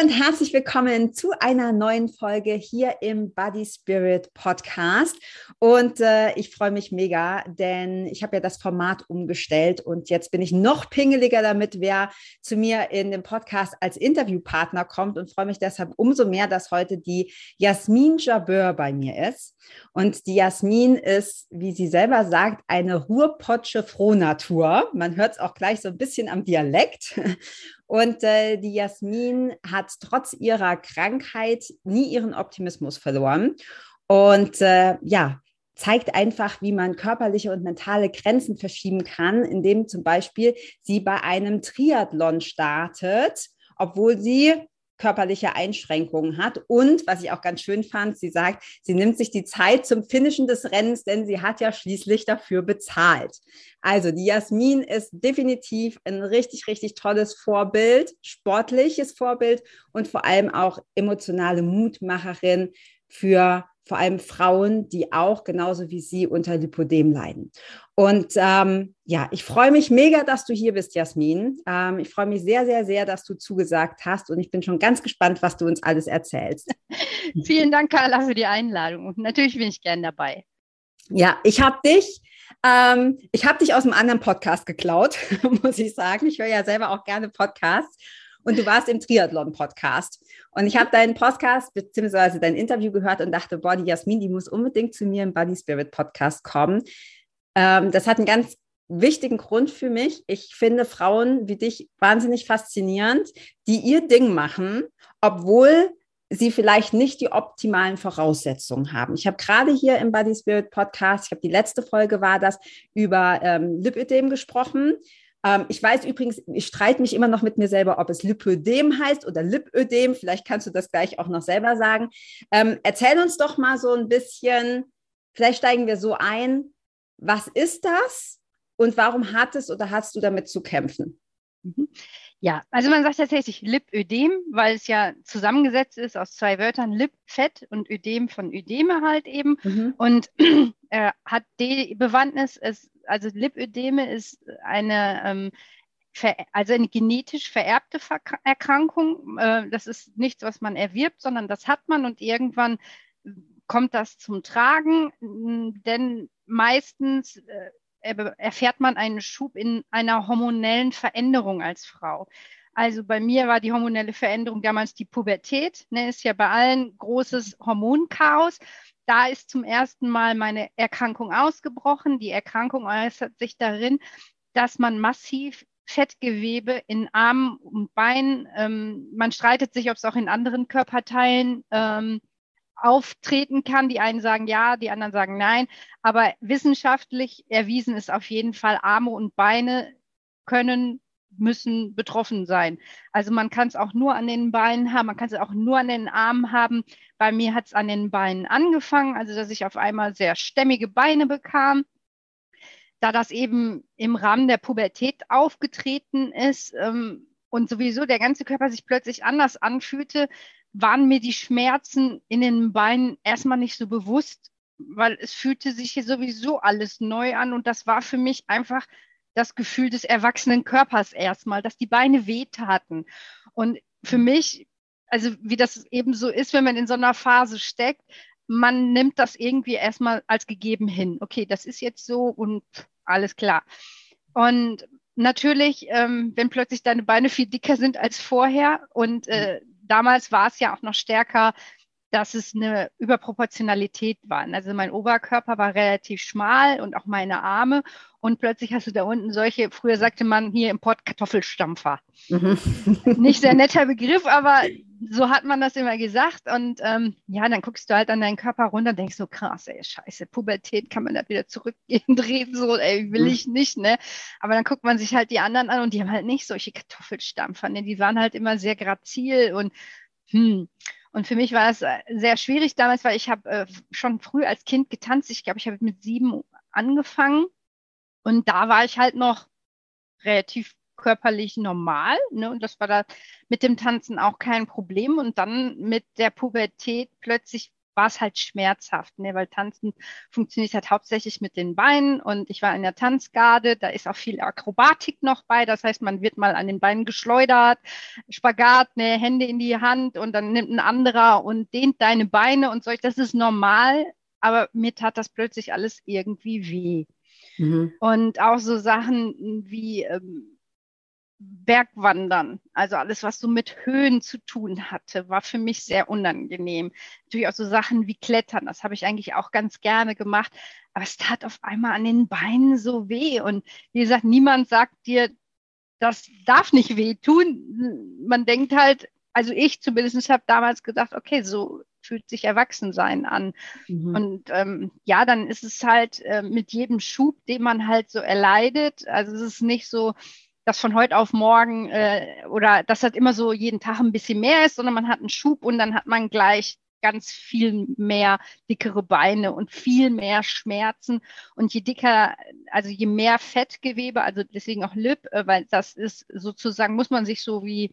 Und herzlich willkommen zu einer neuen Folge hier im Body Spirit Podcast. Und äh, ich freue mich mega, denn ich habe ja das Format umgestellt und jetzt bin ich noch pingeliger damit, wer zu mir in dem Podcast als Interviewpartner kommt und freue mich deshalb umso mehr, dass heute die Jasmin Jabeur bei mir ist. Und die Jasmin ist, wie sie selber sagt, eine Ruhrpotsche Frohnatur. Man hört es auch gleich so ein bisschen am Dialekt. Und äh, die Jasmin hat trotz ihrer Krankheit nie ihren Optimismus verloren. Und äh, ja, zeigt einfach, wie man körperliche und mentale Grenzen verschieben kann, indem zum Beispiel sie bei einem Triathlon startet, obwohl sie körperliche Einschränkungen hat. Und was ich auch ganz schön fand, sie sagt, sie nimmt sich die Zeit zum Finishen des Rennens, denn sie hat ja schließlich dafür bezahlt. Also die Jasmin ist definitiv ein richtig, richtig tolles Vorbild, sportliches Vorbild und vor allem auch emotionale Mutmacherin für vor allem Frauen, die auch genauso wie Sie unter Lipodem leiden. Und ähm, ja, ich freue mich mega, dass du hier bist, Jasmin. Ähm, ich freue mich sehr, sehr, sehr, dass du zugesagt hast und ich bin schon ganz gespannt, was du uns alles erzählst. Vielen Dank, Carla, für die Einladung. Und natürlich bin ich gern dabei. Ja, ich habe dich ähm, ich habe dich aus einem anderen Podcast geklaut, muss ich sagen. Ich höre ja selber auch gerne Podcasts und du warst im Triathlon-Podcast. Und ich habe deinen Podcast bzw. dein Interview gehört und dachte, boah, die Jasmin, die muss unbedingt zu mir im Body Spirit Podcast kommen. Ähm, das hat einen ganz wichtigen Grund für mich. Ich finde Frauen wie dich wahnsinnig faszinierend, die ihr Ding machen, obwohl sie vielleicht nicht die optimalen Voraussetzungen haben. Ich habe gerade hier im Body Spirit Podcast, ich habe die letzte Folge war das, über ähm, Lipödem gesprochen. Ähm, ich weiß übrigens, ich streite mich immer noch mit mir selber, ob es Lipödem heißt oder Lipödem. Vielleicht kannst du das gleich auch noch selber sagen. Ähm, erzähl uns doch mal so ein bisschen, vielleicht steigen wir so ein. Was ist das und warum hattest oder hast du damit zu kämpfen? Mhm. Ja, also man sagt tatsächlich Lipödem, weil es ja zusammengesetzt ist aus zwei Wörtern, Lip, Fett und Ödem von Ödeme halt eben. Mhm. Und äh, hat die Bewandtnis, es, also Lipödeme ist eine, ähm, also eine genetisch vererbte Ver Erkrankung. Äh, das ist nichts, was man erwirbt, sondern das hat man und irgendwann kommt das zum Tragen, denn meistens äh, erfährt man einen Schub in einer hormonellen Veränderung als Frau. Also bei mir war die hormonelle Veränderung damals die Pubertät, ne, ist ja bei allen großes Hormonchaos. Da ist zum ersten Mal meine Erkrankung ausgebrochen. Die Erkrankung äußert sich darin, dass man massiv Fettgewebe in Armen und Beinen, ähm, man streitet sich, ob es auch in anderen Körperteilen ähm, auftreten kann. Die einen sagen ja, die anderen sagen nein. Aber wissenschaftlich erwiesen ist auf jeden Fall, Arme und Beine können, müssen betroffen sein. Also man kann es auch nur an den Beinen haben, man kann es auch nur an den Armen haben. Bei mir hat es an den Beinen angefangen, also dass ich auf einmal sehr stämmige Beine bekam. Da das eben im Rahmen der Pubertät aufgetreten ist ähm, und sowieso der ganze Körper sich plötzlich anders anfühlte, waren mir die Schmerzen in den Beinen erstmal nicht so bewusst, weil es fühlte sich hier sowieso alles neu an und das war für mich einfach das Gefühl des erwachsenen Körpers erstmal, dass die Beine wehtaten. Und für mich, also wie das eben so ist, wenn man in so einer Phase steckt, man nimmt das irgendwie erstmal als gegeben hin. Okay, das ist jetzt so und alles klar. Und natürlich, ähm, wenn plötzlich deine Beine viel dicker sind als vorher und äh, damals war es ja auch noch stärker, dass es eine Überproportionalität war. Also mein Oberkörper war relativ schmal und auch meine Arme. Und plötzlich hast du da unten solche, früher sagte man hier im Pott Kartoffelstampfer. Mhm. Nicht sehr netter Begriff, aber so hat man das immer gesagt. Und ähm, ja, dann guckst du halt an deinen Körper runter und denkst so, krass, ey, scheiße, Pubertät, kann man da wieder zurückgehen, drehen, so, ey, will mhm. ich nicht, ne? Aber dann guckt man sich halt die anderen an und die haben halt nicht solche Kartoffelstampfer, ne? Die waren halt immer sehr grazil und hm. Und für mich war es äh, sehr schwierig damals, weil ich habe äh, schon früh als Kind getanzt. Ich glaube, ich habe mit sieben angefangen. Und da war ich halt noch relativ körperlich normal. Ne? Und das war da mit dem Tanzen auch kein Problem. Und dann mit der Pubertät plötzlich war es halt schmerzhaft, ne? weil Tanzen funktioniert halt hauptsächlich mit den Beinen und ich war in der Tanzgarde, da ist auch viel Akrobatik noch bei, das heißt, man wird mal an den Beinen geschleudert, Spagat, ne, Hände in die Hand und dann nimmt ein anderer und dehnt deine Beine und solch, das ist normal, aber mir tat das plötzlich alles irgendwie weh. Mhm. Und auch so Sachen wie ähm, Bergwandern, also alles, was so mit Höhen zu tun hatte, war für mich sehr unangenehm. Natürlich auch so Sachen wie Klettern, das habe ich eigentlich auch ganz gerne gemacht, aber es tat auf einmal an den Beinen so weh. Und wie gesagt, niemand sagt dir, das darf nicht wehtun. Man denkt halt, also ich zumindest habe damals gedacht, okay, so fühlt sich Erwachsensein an. Mhm. Und ähm, ja, dann ist es halt äh, mit jedem Schub, den man halt so erleidet. Also es ist nicht so, dass von heute auf morgen äh, oder dass das immer so jeden Tag ein bisschen mehr ist, sondern man hat einen Schub und dann hat man gleich ganz viel mehr dickere Beine und viel mehr Schmerzen. Und je dicker, also je mehr Fettgewebe, also deswegen auch Lip, äh, weil das ist sozusagen, muss man sich so wie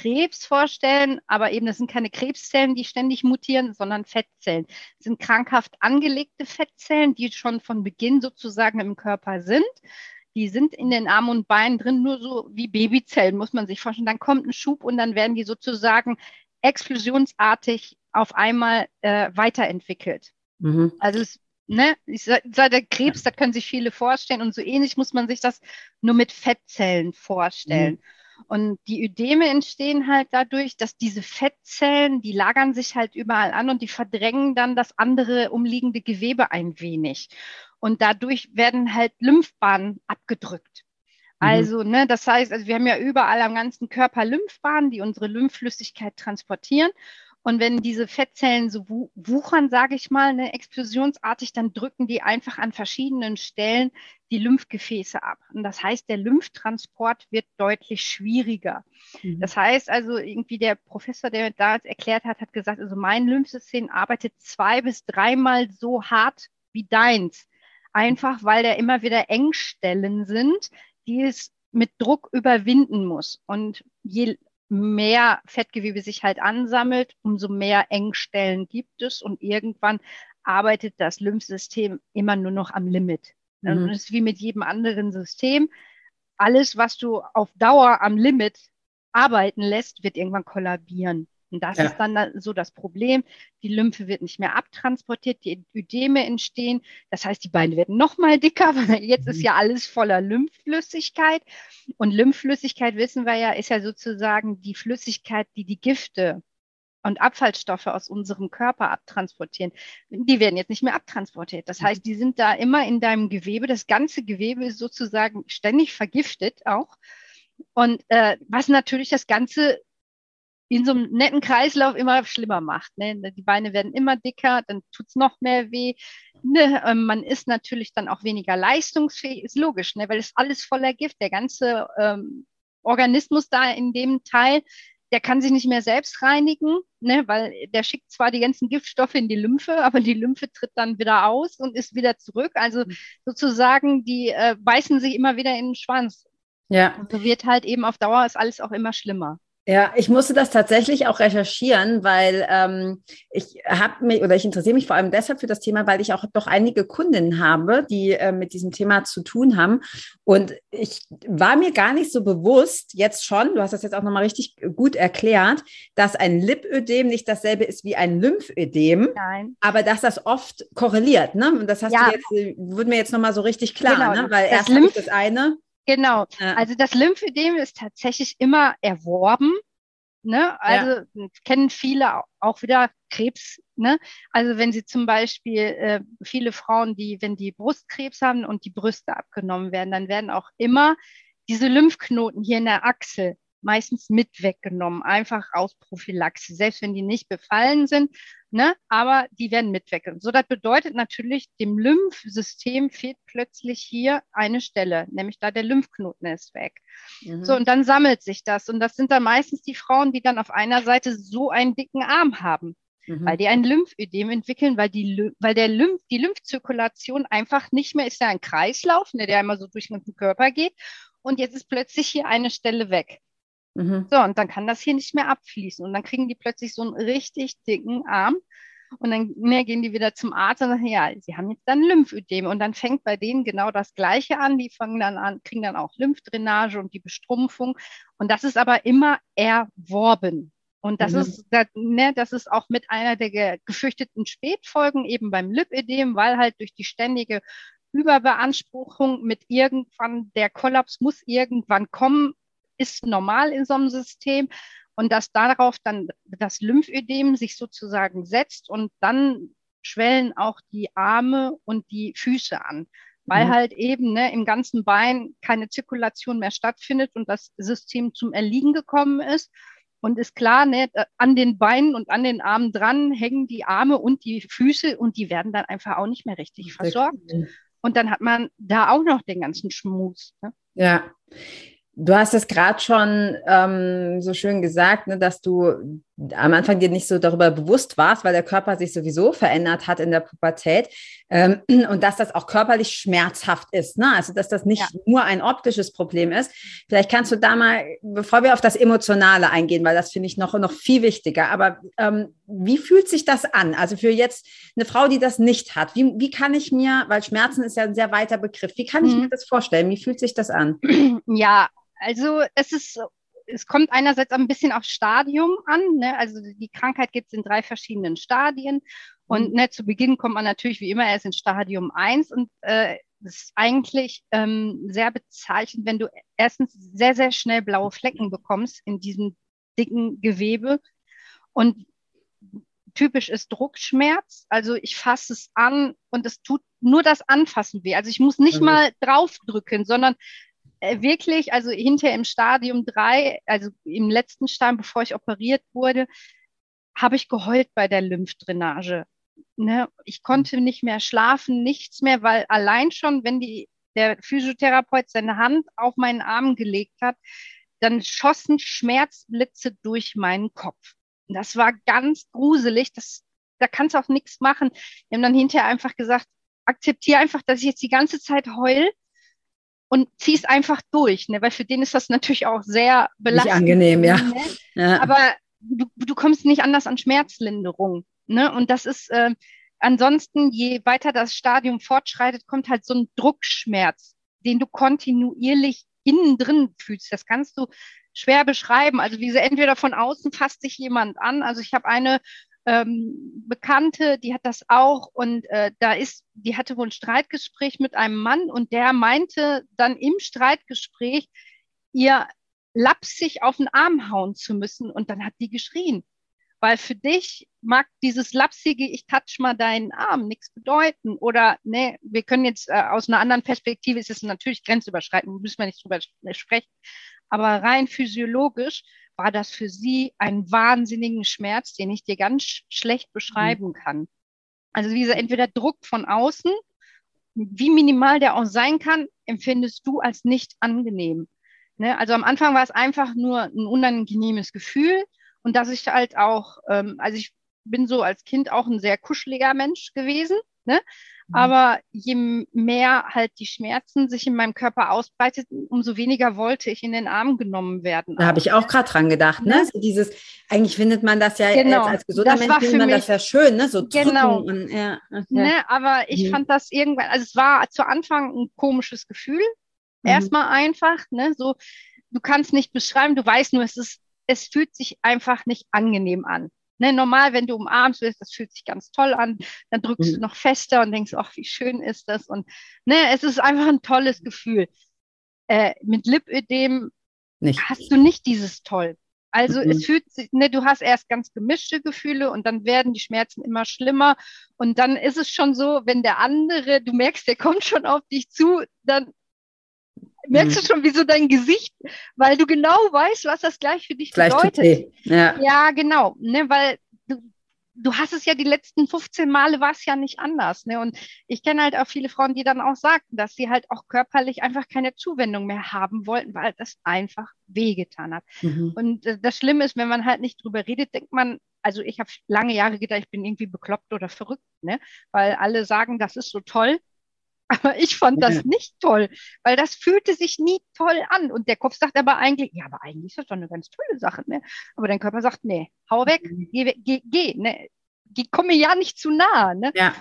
Krebs vorstellen, aber eben das sind keine Krebszellen, die ständig mutieren, sondern Fettzellen. Das sind krankhaft angelegte Fettzellen, die schon von Beginn sozusagen im Körper sind die sind in den Armen und Beinen drin, nur so wie Babyzellen, muss man sich vorstellen. Dann kommt ein Schub und dann werden die sozusagen explosionsartig auf einmal äh, weiterentwickelt. Mhm. Also es, ne, ich sage, der Krebs, da können sich viele vorstellen und so ähnlich muss man sich das nur mit Fettzellen vorstellen. Mhm. Und die Ödeme entstehen halt dadurch, dass diese Fettzellen, die lagern sich halt überall an und die verdrängen dann das andere umliegende Gewebe ein wenig. Und dadurch werden halt Lymphbahnen abgedrückt. Mhm. Also, ne, das heißt, also wir haben ja überall am ganzen Körper Lymphbahnen, die unsere Lymphflüssigkeit transportieren. Und wenn diese Fettzellen so wuchern, sage ich mal, ne, explosionsartig, dann drücken die einfach an verschiedenen Stellen die Lymphgefäße ab. Und das heißt, der Lymphtransport wird deutlich schwieriger. Mhm. Das heißt also, irgendwie der Professor, der da erklärt hat, hat gesagt, also mein Lymphsystem arbeitet zwei bis dreimal so hart wie deins einfach weil da immer wieder Engstellen sind, die es mit Druck überwinden muss. Und je mehr Fettgewebe sich halt ansammelt, umso mehr Engstellen gibt es und irgendwann arbeitet das Lymphsystem immer nur noch am Limit. Mhm. Und das ist wie mit jedem anderen System. Alles, was du auf Dauer am Limit arbeiten lässt, wird irgendwann kollabieren. Und das ja. ist dann so das Problem. Die Lymphe wird nicht mehr abtransportiert, die Ödeme entstehen. Das heißt, die Beine werden noch mal dicker, weil jetzt mhm. ist ja alles voller Lymphflüssigkeit. Und Lymphflüssigkeit, wissen wir ja, ist ja sozusagen die Flüssigkeit, die die Gifte und Abfallstoffe aus unserem Körper abtransportieren. Die werden jetzt nicht mehr abtransportiert. Das heißt, die sind da immer in deinem Gewebe. Das ganze Gewebe ist sozusagen ständig vergiftet auch. Und äh, was natürlich das Ganze in so einem netten Kreislauf immer schlimmer macht. Ne? Die Beine werden immer dicker, dann tut's noch mehr weh. Ne? Ähm, man ist natürlich dann auch weniger leistungsfähig, ist logisch, ne? weil es alles voller Gift, der ganze ähm, Organismus da in dem Teil, der kann sich nicht mehr selbst reinigen, ne? weil der schickt zwar die ganzen Giftstoffe in die Lymphe, aber die Lymphe tritt dann wieder aus und ist wieder zurück. Also mhm. sozusagen, die äh, beißen sich immer wieder in den Schwanz. Ja. Und so wird halt eben auf Dauer ist alles auch immer schlimmer. Ja, ich musste das tatsächlich auch recherchieren, weil ähm, ich habe mich oder ich interessiere mich vor allem deshalb für das Thema, weil ich auch doch einige Kundinnen habe, die äh, mit diesem Thema zu tun haben. Und ich war mir gar nicht so bewusst, jetzt schon, du hast das jetzt auch nochmal richtig gut erklärt, dass ein Lipödem nicht dasselbe ist wie ein Lymphödem, Nein. aber dass das oft korreliert. Ne? Und das hast ja. du jetzt, wurde mir jetzt nochmal so richtig klar, genau. ne? weil das erst Lymph das eine Genau. Ja. Also das Lymphödem ist tatsächlich immer erworben. Ne? Also ja. kennen viele auch wieder Krebs. Ne? Also wenn sie zum Beispiel äh, viele Frauen, die, wenn die Brustkrebs haben und die Brüste abgenommen werden, dann werden auch immer diese Lymphknoten hier in der Achsel meistens mit weggenommen, einfach aus Prophylaxe, selbst wenn die nicht befallen sind, ne, aber die werden mit weggenommen. So, das bedeutet natürlich, dem Lymphsystem fehlt plötzlich hier eine Stelle, nämlich da der Lymphknoten ist weg. Mhm. So, und dann sammelt sich das. Und das sind dann meistens die Frauen, die dann auf einer Seite so einen dicken Arm haben. Mhm. Weil die ein Lymphödem entwickeln, weil die, weil der Lymph, die Lymphzirkulation einfach nicht mehr ist ja ein Kreislauf, ne, der einmal so durch den Körper geht. Und jetzt ist plötzlich hier eine Stelle weg. Mhm. So, und dann kann das hier nicht mehr abfließen. Und dann kriegen die plötzlich so einen richtig dicken Arm. Und dann ne, gehen die wieder zum Arzt und sagen, ja, sie haben jetzt dann Lymphödem. Und dann fängt bei denen genau das Gleiche an. Die fangen dann an, kriegen dann auch Lymphdrainage und die Bestrumpfung. Und das ist aber immer erworben. Und das mhm. ist, das, ne, das ist auch mit einer der gefürchteten Spätfolgen eben beim Lipödem, weil halt durch die ständige Überbeanspruchung mit irgendwann, der Kollaps muss irgendwann kommen, ist normal in so einem System und dass darauf dann das Lymphödem sich sozusagen setzt und dann schwellen auch die Arme und die Füße an, weil mhm. halt eben ne, im ganzen Bein keine Zirkulation mehr stattfindet und das System zum Erliegen gekommen ist. Und ist klar, ne, an den Beinen und an den Armen dran hängen die Arme und die Füße und die werden dann einfach auch nicht mehr richtig versorgt. Und dann hat man da auch noch den ganzen Schmus. Ne? Ja. Du hast es gerade schon ähm, so schön gesagt, ne, dass du am Anfang dir nicht so darüber bewusst warst, weil der Körper sich sowieso verändert hat in der Pubertät ähm, und dass das auch körperlich schmerzhaft ist. Ne? Also dass das nicht ja. nur ein optisches Problem ist. Vielleicht kannst du da mal, bevor wir auf das Emotionale eingehen, weil das finde ich noch, noch viel wichtiger. Aber ähm, wie fühlt sich das an? Also für jetzt eine Frau, die das nicht hat, wie, wie kann ich mir, weil Schmerzen ist ja ein sehr weiter Begriff, wie kann ich mhm. mir das vorstellen? Wie fühlt sich das an? Ja, also es ist, es kommt einerseits ein bisschen auf Stadium an. Ne? Also die Krankheit gibt es in drei verschiedenen Stadien. Und mhm. ne, zu Beginn kommt man natürlich wie immer erst in Stadium 1 und äh, das ist eigentlich ähm, sehr bezeichnend, wenn du erstens sehr, sehr schnell blaue Flecken bekommst in diesem dicken Gewebe. Und typisch ist Druckschmerz. Also ich fasse es an und es tut nur das Anfassen weh. Also ich muss nicht mhm. mal draufdrücken, sondern wirklich, also hinter im Stadium drei, also im letzten Stadium, bevor ich operiert wurde, habe ich geheult bei der Lymphdrainage. Ne? Ich konnte nicht mehr schlafen, nichts mehr, weil allein schon, wenn die, der Physiotherapeut seine Hand auf meinen Arm gelegt hat, dann schossen Schmerzblitze durch meinen Kopf. Das war ganz gruselig. Das, da kannst du auch nichts machen. Wir haben dann hinterher einfach gesagt, akzeptiere einfach, dass ich jetzt die ganze Zeit heul und zieh's einfach durch, ne? weil für den ist das natürlich auch sehr belastend. Nicht angenehm, ja. Ne? ja. Aber du, du kommst nicht anders an Schmerzlinderung. Ne? Und das ist äh, ansonsten, je weiter das Stadium fortschreitet, kommt halt so ein Druckschmerz, den du kontinuierlich innen drin fühlst. Das kannst du schwer beschreiben. Also wie sie entweder von außen fasst sich jemand an. Also ich habe eine ähm, Bekannte, die hat das auch und äh, da ist, die hatte wohl ein Streitgespräch mit einem Mann und der meinte dann im Streitgespräch, ihr lapsig auf den Arm hauen zu müssen und dann hat die geschrien. Weil für dich mag dieses lapsige, ich touch mal deinen Arm, nichts bedeuten. Oder ne, wir können jetzt äh, aus einer anderen Perspektive, ist es natürlich grenzüberschreitend, müssen wir nicht drüber sprechen. Aber rein physiologisch war das für sie ein wahnsinnigen Schmerz, den ich dir ganz schlecht beschreiben mhm. kann. Also dieser entweder Druck von außen, wie minimal der auch sein kann, empfindest du als nicht angenehm. Ne? Also am Anfang war es einfach nur ein unangenehmes Gefühl und dass ich halt auch, ähm, also ich bin so als Kind auch ein sehr kuscheliger Mensch gewesen. Ne? Mhm. Aber je mehr halt die Schmerzen sich in meinem Körper ausbreiteten, umso weniger wollte ich in den Arm genommen werden. Da habe ich auch gerade dran gedacht, ne? So dieses, eigentlich findet man das ja genau. als gesunder das Mensch, findet man das ja schön, ne? So genau. Und, ja, okay. ne? Aber ich mhm. fand das irgendwann, also es war zu Anfang ein komisches Gefühl. Mhm. Erstmal einfach, ne? So, du kannst nicht beschreiben, du weißt nur, es ist, es fühlt sich einfach nicht angenehm an. Ne, normal, wenn du umarmst wirst, das fühlt sich ganz toll an, dann drückst mhm. du noch fester und denkst, ach, wie schön ist das? Und ne, es ist einfach ein tolles Gefühl. Äh, mit Lipödem nicht. hast du nicht dieses toll. Also mhm. es fühlt sich, ne, du hast erst ganz gemischte Gefühle und dann werden die Schmerzen immer schlimmer. Und dann ist es schon so, wenn der andere, du merkst, der kommt schon auf dich zu, dann merkst mhm. du schon, wie so dein Gesicht, weil du genau weißt, was das gleich für dich gleich bedeutet. Ja. ja, genau, ne, weil du, du hast es ja die letzten 15 Male war es ja nicht anders. Ne? Und ich kenne halt auch viele Frauen, die dann auch sagten, dass sie halt auch körperlich einfach keine Zuwendung mehr haben wollten, weil das einfach wehgetan hat. Mhm. Und äh, das Schlimme ist, wenn man halt nicht drüber redet, denkt man, also ich habe lange Jahre gedacht, ich bin irgendwie bekloppt oder verrückt, ne? weil alle sagen, das ist so toll. Aber ich fand das nicht toll, weil das fühlte sich nie toll an. Und der Kopf sagt aber eigentlich, ja, aber eigentlich ist das doch eine ganz tolle Sache. Ne? Aber dein Körper sagt, nee, hau weg, mhm. geh, geh, geh. Ne? Die kommen mir ja nicht zu nah. Ne? Ja.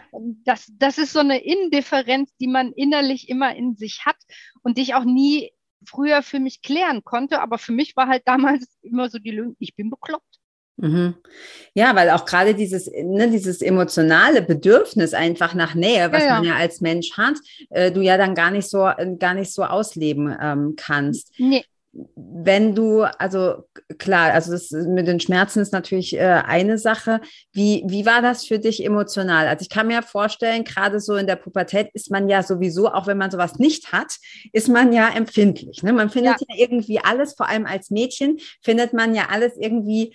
Das, das ist so eine Indifferenz, die man innerlich immer in sich hat und die ich auch nie früher für mich klären konnte. Aber für mich war halt damals immer so die Lösung, ich bin bekloppt. Mhm. Ja, weil auch gerade dieses, ne, dieses emotionale Bedürfnis einfach nach Nähe, was ja, ja. man ja als Mensch hat, äh, du ja dann gar nicht so, äh, gar nicht so ausleben ähm, kannst. Nee. Wenn du, also klar, also das mit den Schmerzen ist natürlich äh, eine Sache. Wie, wie war das für dich emotional? Also ich kann mir vorstellen, gerade so in der Pubertät ist man ja sowieso, auch wenn man sowas nicht hat, ist man ja empfindlich. Ne? Man findet ja. ja irgendwie alles, vor allem als Mädchen, findet man ja alles irgendwie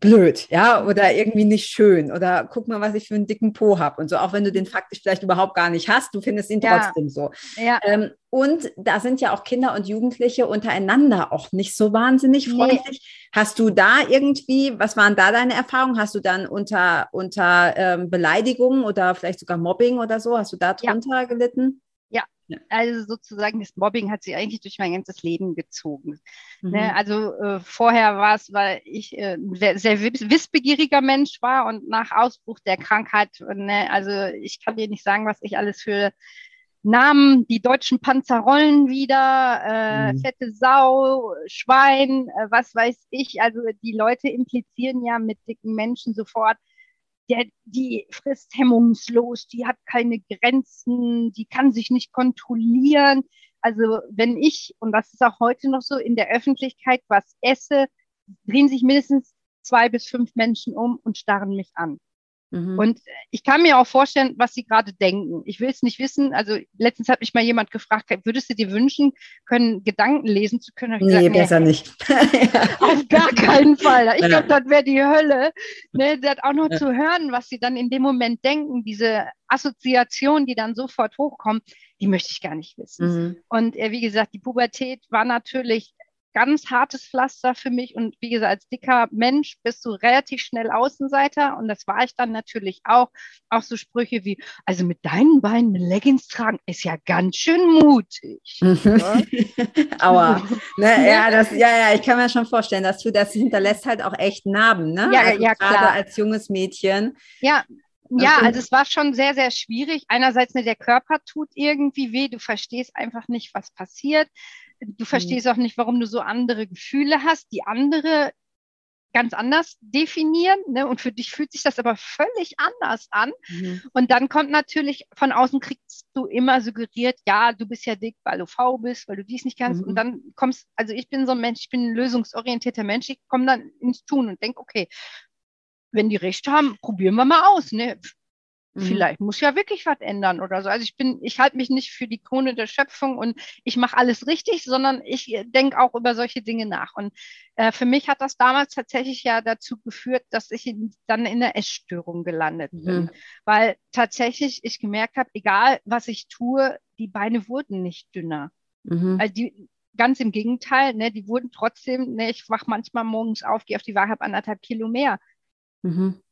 blöd, ja, oder irgendwie nicht schön oder guck mal, was ich für einen dicken Po habe und so, auch wenn du den faktisch vielleicht überhaupt gar nicht hast, du findest ihn ja. trotzdem so. Ja. Ähm, und da sind ja auch Kinder und Jugendliche untereinander auch nicht so wahnsinnig freundlich. Nee. Hast du da irgendwie, was waren da deine Erfahrungen? Hast du dann unter, unter ähm, Beleidigungen oder vielleicht sogar Mobbing oder so, hast du da drunter ja. gelitten? Also sozusagen das Mobbing hat sich eigentlich durch mein ganzes Leben gezogen. Ne, mhm. Ne? Also äh, vorher war es, weil ich äh, sehr, sehr wissbegieriger Mensch war und nach Ausbruch der Krankheit, ne? also ich kann dir nicht sagen, was ich alles für Namen, die deutschen Panzer rollen wieder, äh, mhm. fette Sau, Schwein, äh, was weiß ich. Also die Leute implizieren ja mit dicken Menschen sofort, der, die frisst hemmungslos, die hat keine Grenzen, die kann sich nicht kontrollieren. Also wenn ich, und das ist auch heute noch so, in der Öffentlichkeit was esse, drehen sich mindestens zwei bis fünf Menschen um und starren mich an. Mhm. Und ich kann mir auch vorstellen, was sie gerade denken. Ich will es nicht wissen. Also letztens hat mich mal jemand gefragt, würdest du dir wünschen, können Gedanken lesen zu können? nee, gesagt, besser nee, nicht. auf gar keinen Fall. Ich glaube, das wäre die Hölle. Ne, das auch noch ja. zu hören, was sie dann in dem Moment denken, diese Assoziation, die dann sofort hochkommt, die möchte ich gar nicht wissen. Mhm. Und äh, wie gesagt, die Pubertät war natürlich ganz hartes Pflaster für mich. Und wie gesagt, als dicker Mensch bist du relativ schnell Außenseiter. Und das war ich dann natürlich auch. Auch so Sprüche wie, also mit deinen Beinen Leggings tragen ist ja ganz schön mutig. Aua. ne, ja, das, ja, ja, ich kann mir schon vorstellen, dass du das hinterlässt halt auch echt Narben, ne? Ja, also ja, klar. als junges Mädchen. Ja, ja, also es war schon sehr, sehr schwierig. Einerseits, ne, der Körper tut irgendwie weh, du verstehst einfach nicht, was passiert. Du verstehst mhm. auch nicht, warum du so andere Gefühle hast, die andere ganz anders definieren. Ne? Und für dich fühlt sich das aber völlig anders an. Mhm. Und dann kommt natürlich, von außen kriegst du immer suggeriert, ja, du bist ja dick, weil du faul bist, weil du dies nicht kannst. Mhm. Und dann kommst, also ich bin so ein Mensch, ich bin ein lösungsorientierter Mensch, ich komme dann ins Tun und denke, okay, wenn die recht haben, probieren wir mal aus. Ne? Mhm. Vielleicht muss ja wirklich was ändern oder so. Also ich bin, ich halte mich nicht für die Krone der Schöpfung und ich mache alles richtig, sondern ich denke auch über solche Dinge nach. Und äh, für mich hat das damals tatsächlich ja dazu geführt, dass ich in, dann in der Essstörung gelandet bin. Mhm. Weil tatsächlich ich gemerkt habe, egal was ich tue, die Beine wurden nicht dünner. Mhm. Also die, ganz im Gegenteil, ne, die wurden trotzdem, ne, ich wach manchmal morgens auf, gehe auf die Waage, habe anderthalb Kilo mehr. Mhm.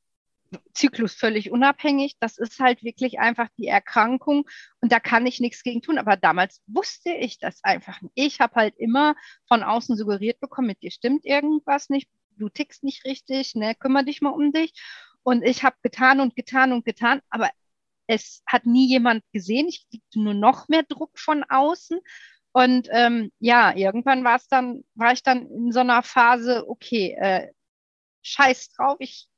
Zyklus völlig unabhängig. Das ist halt wirklich einfach die Erkrankung und da kann ich nichts gegen tun. Aber damals wusste ich das einfach nicht. Ich habe halt immer von außen suggeriert bekommen, mit dir stimmt irgendwas nicht, du tickst nicht richtig, ne, kümmere dich mal um dich. Und ich habe getan und getan und getan, aber es hat nie jemand gesehen. Ich kriegte nur noch mehr Druck von außen. Und ähm, ja, irgendwann war es dann, war ich dann in so einer Phase, okay, äh, scheiß drauf, ich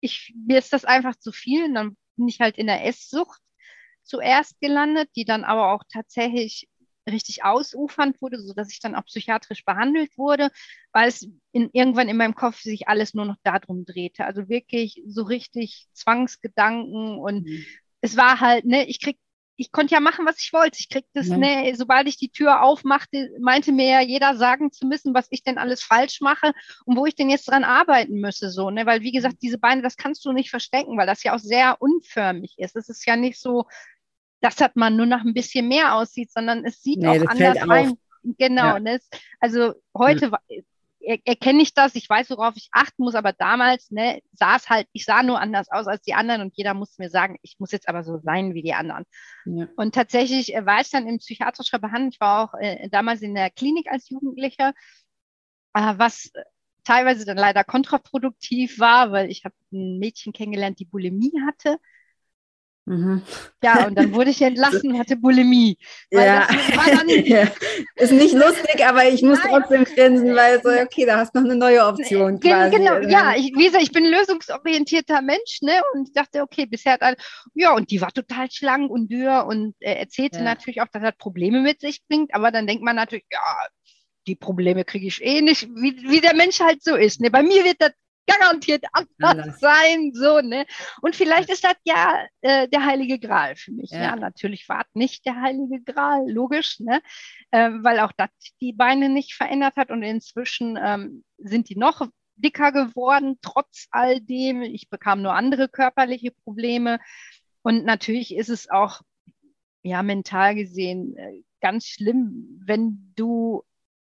ich, mir ist das einfach zu viel. Und dann bin ich halt in der Esssucht zuerst gelandet, die dann aber auch tatsächlich richtig ausufernd wurde, so dass ich dann auch psychiatrisch behandelt wurde, weil es in, irgendwann in meinem Kopf sich alles nur noch darum drehte. Also wirklich so richtig Zwangsgedanken und mhm. es war halt, ne, ich krieg ich konnte ja machen, was ich wollte. Ich krieg das, ja. ne, sobald ich die Tür aufmachte, meinte mir ja jeder sagen zu müssen, was ich denn alles falsch mache und wo ich denn jetzt dran arbeiten müsse, so, ne, weil wie gesagt, diese Beine, das kannst du nicht verstecken, weil das ja auch sehr unförmig ist. Es ist ja nicht so, dass das man nur noch ein bisschen mehr aussieht, sondern es sieht nee, auch anders ein. Genau, ja. ne, also heute erkenne ich das, ich weiß, worauf ich achten muss, aber damals ne, sah es halt, ich sah nur anders aus als die anderen und jeder musste mir sagen, ich muss jetzt aber so sein wie die anderen. Ja. Und tatsächlich äh, war ich dann in psychiatrischer Behandlung, ich war auch äh, damals in der Klinik als Jugendlicher, äh, was teilweise dann leider kontraproduktiv war, weil ich habe ein Mädchen kennengelernt, die Bulimie hatte. Mhm. Ja, und dann wurde ich entlassen, hatte Bulimie. Ja. ja. ist nicht lustig, aber ich muss Nein. trotzdem grinsen, weil so, okay, da hast du noch eine neue Option quasi. Genau, ja, ich, wie gesagt, ich bin ein lösungsorientierter Mensch, ne, und ich dachte, okay, bisher hat alle, ja, und die war total schlank und dürr und äh, erzählte ja. natürlich auch, dass das Probleme mit sich bringt, aber dann denkt man natürlich, ja, die Probleme kriege ich eh nicht, wie, wie der Mensch halt so ist. Ne? Bei mir wird das garantiert anders sein, so, ne? Und vielleicht ist das ja äh, der heilige Gral für mich. Ja, ja natürlich war es nicht der heilige Gral, logisch, ne? Äh, weil auch das die Beine nicht verändert hat und inzwischen ähm, sind die noch dicker geworden, trotz all dem. Ich bekam nur andere körperliche Probleme. Und natürlich ist es auch, ja, mental gesehen äh, ganz schlimm, wenn du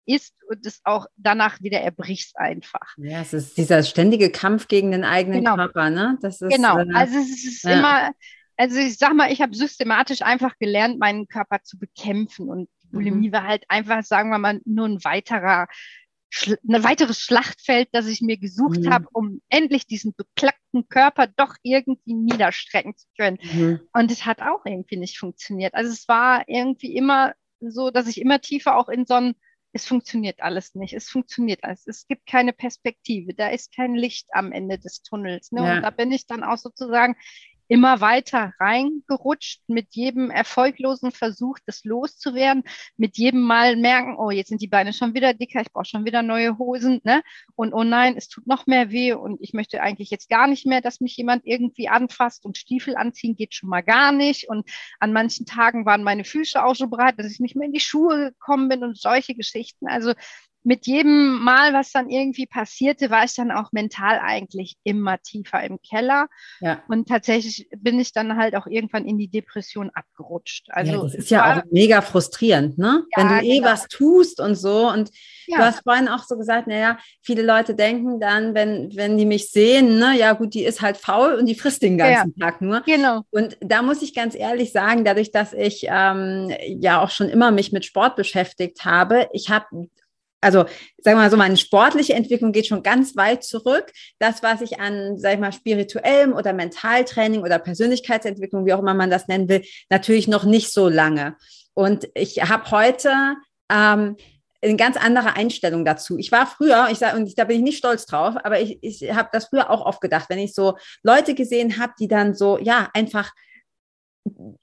isst und es auch danach wieder erbrichst einfach. Ja, es ist dieser ständige Kampf gegen den eigenen genau. Körper, ne? Das ist, genau, äh, also es ist ja. immer, also ich sag mal, ich habe systematisch einfach gelernt, meinen Körper zu bekämpfen und Bulimie mhm. war halt einfach, sagen wir mal, nur ein weiterer ein weiteres Schlachtfeld, das ich mir gesucht mhm. habe, um endlich diesen beklackten Körper doch irgendwie niederstrecken zu können. Mhm. Und es hat auch irgendwie nicht funktioniert. Also es war irgendwie immer so, dass ich immer tiefer auch in so einen es funktioniert alles nicht. Es funktioniert alles. Es gibt keine Perspektive. Da ist kein Licht am Ende des Tunnels. Ne? Ja. Und da bin ich dann auch sozusagen immer weiter reingerutscht, mit jedem erfolglosen Versuch, das loszuwerden, mit jedem Mal merken, oh, jetzt sind die Beine schon wieder dicker, ich brauche schon wieder neue Hosen, ne? Und oh nein, es tut noch mehr weh und ich möchte eigentlich jetzt gar nicht mehr, dass mich jemand irgendwie anfasst und Stiefel anziehen geht schon mal gar nicht. Und an manchen Tagen waren meine Füße auch so breit, dass ich nicht mehr in die Schuhe gekommen bin und solche Geschichten. Also mit jedem Mal, was dann irgendwie passierte, war ich dann auch mental eigentlich immer tiefer im Keller. Ja. Und tatsächlich bin ich dann halt auch irgendwann in die Depression abgerutscht. Also ja, das ist ja war, auch mega frustrierend, ne? Ja, Wenn du eh genau. was tust und so. Und ja. du hast vorhin auch so gesagt, naja, viele Leute denken dann, wenn, wenn die mich sehen, ne, ja gut, die ist halt faul und die frisst den ganzen Tag nur. Genau. Und da muss ich ganz ehrlich sagen, dadurch, dass ich ähm, ja auch schon immer mich mit Sport beschäftigt habe, ich habe also sagen wir mal so, meine sportliche Entwicklung geht schon ganz weit zurück. Das, was ich an, sag ich mal, spirituellem oder Mentaltraining oder Persönlichkeitsentwicklung, wie auch immer man das nennen will, natürlich noch nicht so lange. Und ich habe heute ähm, eine ganz andere Einstellung dazu. Ich war früher, ich sag, und ich, da bin ich nicht stolz drauf, aber ich, ich habe das früher auch oft gedacht, wenn ich so Leute gesehen habe, die dann so, ja, einfach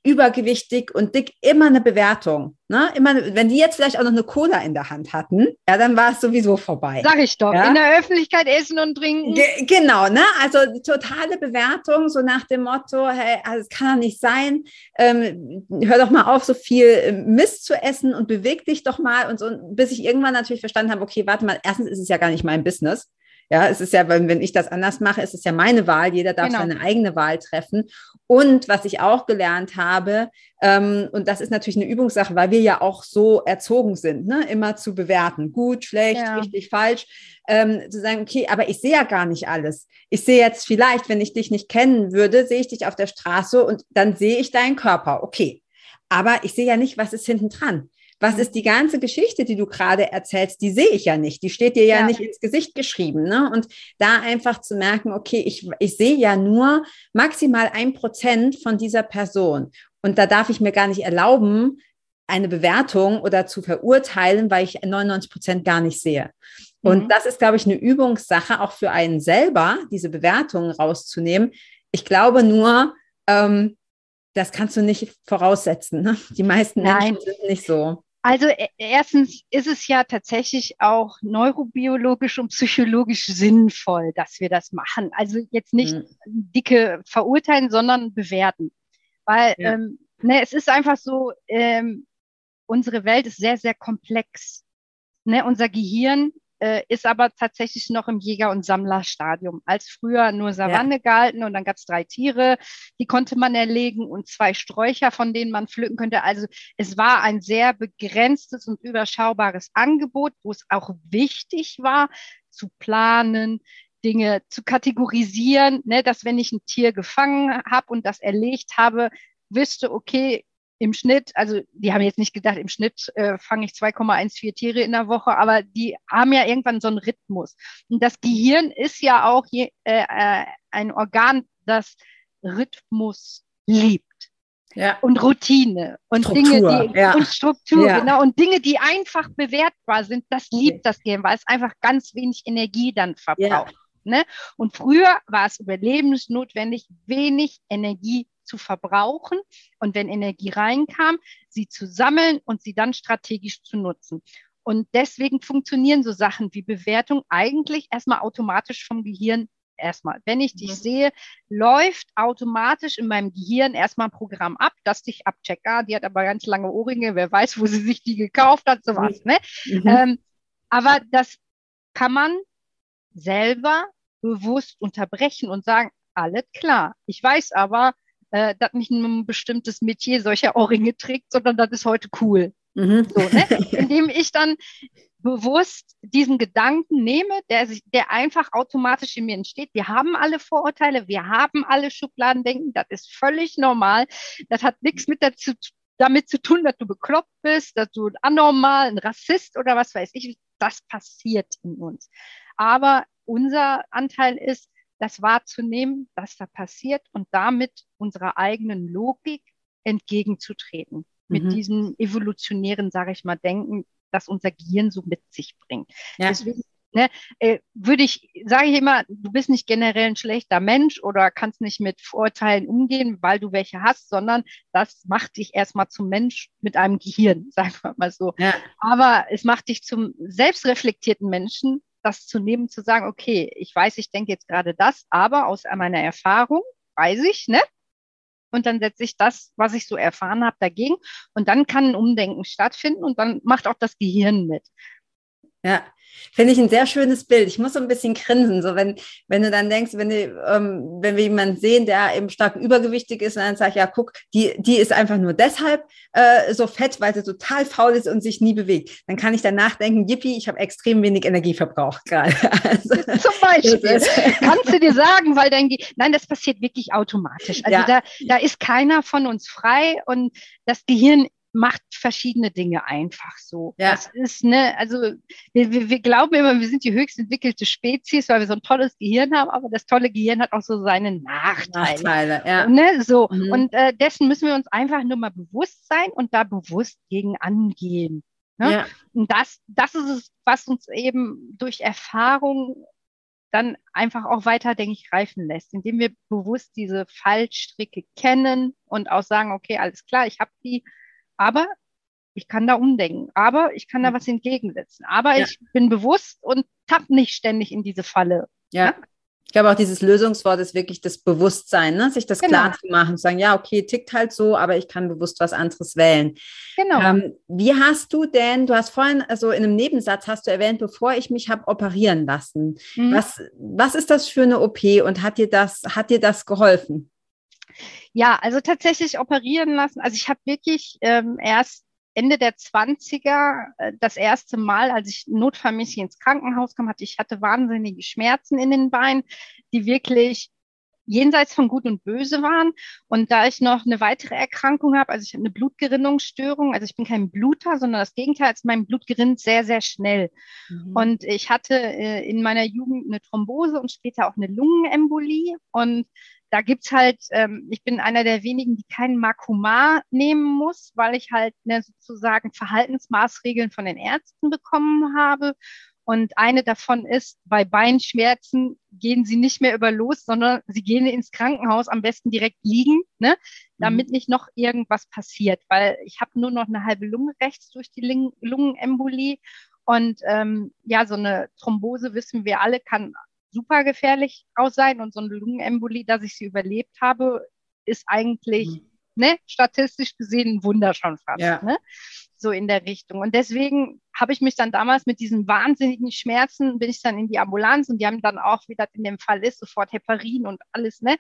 übergewichtig und dick, immer eine Bewertung. Ne? Immer, wenn die jetzt vielleicht auch noch eine Cola in der Hand hatten, ja, dann war es sowieso vorbei. Sag ich doch. Ja? In der Öffentlichkeit essen und trinken. Ge genau, ne? Also totale Bewertung, so nach dem Motto, hey, also es kann doch nicht sein, ähm, hör doch mal auf, so viel ähm, Mist zu essen und beweg dich doch mal und so, bis ich irgendwann natürlich verstanden habe, okay, warte mal, erstens ist es ja gar nicht mein Business. Ja, es ist ja, wenn, wenn ich das anders mache, ist es ja meine Wahl. Jeder darf genau. seine eigene Wahl treffen. Und was ich auch gelernt habe, ähm, und das ist natürlich eine Übungssache, weil wir ja auch so erzogen sind, ne? immer zu bewerten, gut, schlecht, ja. richtig, falsch, ähm, zu sagen, okay, aber ich sehe ja gar nicht alles. Ich sehe jetzt vielleicht, wenn ich dich nicht kennen würde, sehe ich dich auf der Straße und dann sehe ich deinen Körper. Okay. Aber ich sehe ja nicht, was ist hinten dran. Was mhm. ist die ganze Geschichte, die du gerade erzählst, die sehe ich ja nicht. Die steht dir ja, ja, nicht ins Gesicht geschrieben. Ne? Und da einfach zu merken, okay, ich, ich sehe ja nur maximal ein Prozent von dieser Person. Und da darf ich mir gar nicht erlauben, eine Bewertung oder zu verurteilen, weil ich 99 Prozent gar nicht sehe. Und mhm. das ist, glaube ich, eine Übungssache auch für einen selber, diese Bewertungen rauszunehmen. Ich glaube nur, ähm, das kannst du nicht voraussetzen. Ne? Die meisten Nein. Menschen sind nicht so. Also e, erstens ist es ja tatsächlich auch neurobiologisch und psychologisch sinnvoll, dass wir das machen. Also jetzt nicht mhm. dicke verurteilen, sondern bewerten. Weil ja. ähm, ne, es ist einfach so, ähm, unsere Welt ist sehr, sehr komplex. Ne, unser Gehirn äh, ist aber tatsächlich noch im Jäger- und Sammlerstadium. Als früher nur Savanne ja. gehalten und dann gab es drei Tiere, die konnte man erlegen und zwei Sträucher, von denen man pflücken könnte. Also es war ein sehr begrenztes und überschaubares Angebot, wo es auch wichtig war, zu planen, Dinge zu kategorisieren, ne, dass wenn ich ein Tier gefangen habe und das erlegt habe, wüsste, okay, im Schnitt, also die haben jetzt nicht gedacht, im Schnitt äh, fange ich 2,14 Tiere in der Woche, aber die haben ja irgendwann so einen Rhythmus. Und das Gehirn ist ja auch je, äh, äh ein Organ, das Rhythmus liebt. Ja. Und Routine und Struktur, Dinge, die ja. und Struktur, ja. genau, und Dinge, die einfach bewertbar sind, das liebt das Gehirn, weil es einfach ganz wenig Energie dann verbraucht. Ne? Und früher war es überlebensnotwendig, wenig Energie zu verbrauchen und wenn Energie reinkam, sie zu sammeln und sie dann strategisch zu nutzen. Und deswegen funktionieren so Sachen wie Bewertung eigentlich erstmal automatisch vom Gehirn erstmal. Wenn ich dich mhm. sehe, läuft automatisch in meinem Gehirn erstmal ein Programm ab, das dich abcheckt. Ah, die hat aber ganz lange Ohrringe, wer weiß, wo sie sich die gekauft hat, sowas. Ne? Mhm. Ähm, aber das kann man selber bewusst unterbrechen und sagen, alles klar. Ich weiß aber, äh, dass nicht nur ein bestimmtes Metier solcher Ohrringe trägt, sondern das ist heute cool. Mhm. So, ne? Indem ich dann bewusst diesen Gedanken nehme, der, sich, der einfach automatisch in mir entsteht. Wir haben alle Vorurteile, wir haben alle Schubladendenken, das ist völlig normal. Das hat nichts mit dazu, damit zu tun, dass du bekloppt bist, dass du anormal, ein Rassist oder was weiß ich. Das passiert in uns. Aber unser Anteil ist, das wahrzunehmen, was da passiert und damit unserer eigenen Logik entgegenzutreten. Mhm. Mit diesem evolutionären, sage ich mal, Denken, das unser Gehirn so mit sich bringt. Ja. Deswegen ne, äh, würde ich, sage ich immer, du bist nicht generell ein schlechter Mensch oder kannst nicht mit Vorurteilen umgehen, weil du welche hast, sondern das macht dich erstmal zum Mensch mit einem Gehirn, sagen wir mal so. Ja. Aber es macht dich zum selbstreflektierten Menschen, das zu nehmen, zu sagen, okay, ich weiß, ich denke jetzt gerade das, aber aus meiner Erfahrung weiß ich, ne? Und dann setze ich das, was ich so erfahren habe, dagegen. Und dann kann ein Umdenken stattfinden und dann macht auch das Gehirn mit. Ja, Finde ich ein sehr schönes Bild. Ich muss so ein bisschen grinsen, so wenn, wenn du dann denkst, wenn, du, ähm, wenn wir jemanden sehen, der eben stark übergewichtig ist, und dann sag ich, ja, guck, die, die ist einfach nur deshalb äh, so fett, weil sie total faul ist und sich nie bewegt. Dann kann ich danach denken, yippie, ich habe extrem wenig Energie verbraucht gerade. Also, Zum Beispiel. Kannst du dir sagen, weil dein, Ge nein, das passiert wirklich automatisch. Also ja. da, da ist keiner von uns frei und das Gehirn macht verschiedene Dinge einfach so. Ja. Das ist, ne, also wir, wir, wir glauben immer, wir sind die höchst entwickelte Spezies, weil wir so ein tolles Gehirn haben, aber das tolle Gehirn hat auch so seine Nachteile. Nachteile ja. Ne, so. Mhm. Und äh, dessen müssen wir uns einfach nur mal bewusst sein und da bewusst gegen angehen. Ne? Ja. Und das, das ist es, was uns eben durch Erfahrung dann einfach auch weiter, denke ich, reifen lässt, indem wir bewusst diese Fallstricke kennen und auch sagen, okay, alles klar, ich habe die, aber ich kann da umdenken, aber ich kann da was entgegensetzen, aber ja. ich bin bewusst und tapp nicht ständig in diese Falle. Ja. ja? Ich glaube auch dieses Lösungswort ist wirklich das Bewusstsein, ne? sich das genau. klar zu machen, zu sagen, ja, okay, tickt halt so, aber ich kann bewusst was anderes wählen. Genau. Ähm, wie hast du denn, du hast vorhin, also in einem Nebensatz hast du erwähnt, bevor ich mich habe operieren lassen. Mhm. Was, was ist das für eine OP und hat dir das, hat dir das geholfen? Ja, also tatsächlich operieren lassen. Also ich habe wirklich ähm, erst Ende der 20er äh, das erste Mal, als ich notfallmäßig ins Krankenhaus kam, hatte ich hatte wahnsinnige Schmerzen in den Beinen, die wirklich jenseits von Gut und Böse waren. Und da ich noch eine weitere Erkrankung habe, also ich habe eine Blutgerinnungsstörung, also ich bin kein Bluter, sondern das Gegenteil, also mein Blut gerinnt sehr, sehr schnell. Mhm. Und ich hatte äh, in meiner Jugend eine Thrombose und später auch eine Lungenembolie. Und da gibt's halt, ähm, ich bin einer der wenigen, die keinen Makuma nehmen muss, weil ich halt ne, sozusagen Verhaltensmaßregeln von den Ärzten bekommen habe. Und eine davon ist, bei Beinschmerzen gehen Sie nicht mehr über los, sondern Sie gehen ins Krankenhaus, am besten direkt liegen, ne? damit mhm. nicht noch irgendwas passiert, weil ich habe nur noch eine halbe Lunge rechts durch die Lungenembolie. Und ähm, ja, so eine Thrombose, wissen wir alle, kann super gefährlich aus sein. Und so eine Lungenembolie, dass ich sie überlebt habe, ist eigentlich mhm. ne, statistisch gesehen ein Wunder schon fast. Ja. Ne? so in der Richtung. Und deswegen habe ich mich dann damals mit diesen wahnsinnigen Schmerzen, bin ich dann in die Ambulanz und die haben dann auch, wie das in dem Fall ist, sofort Heparin und alles, ne?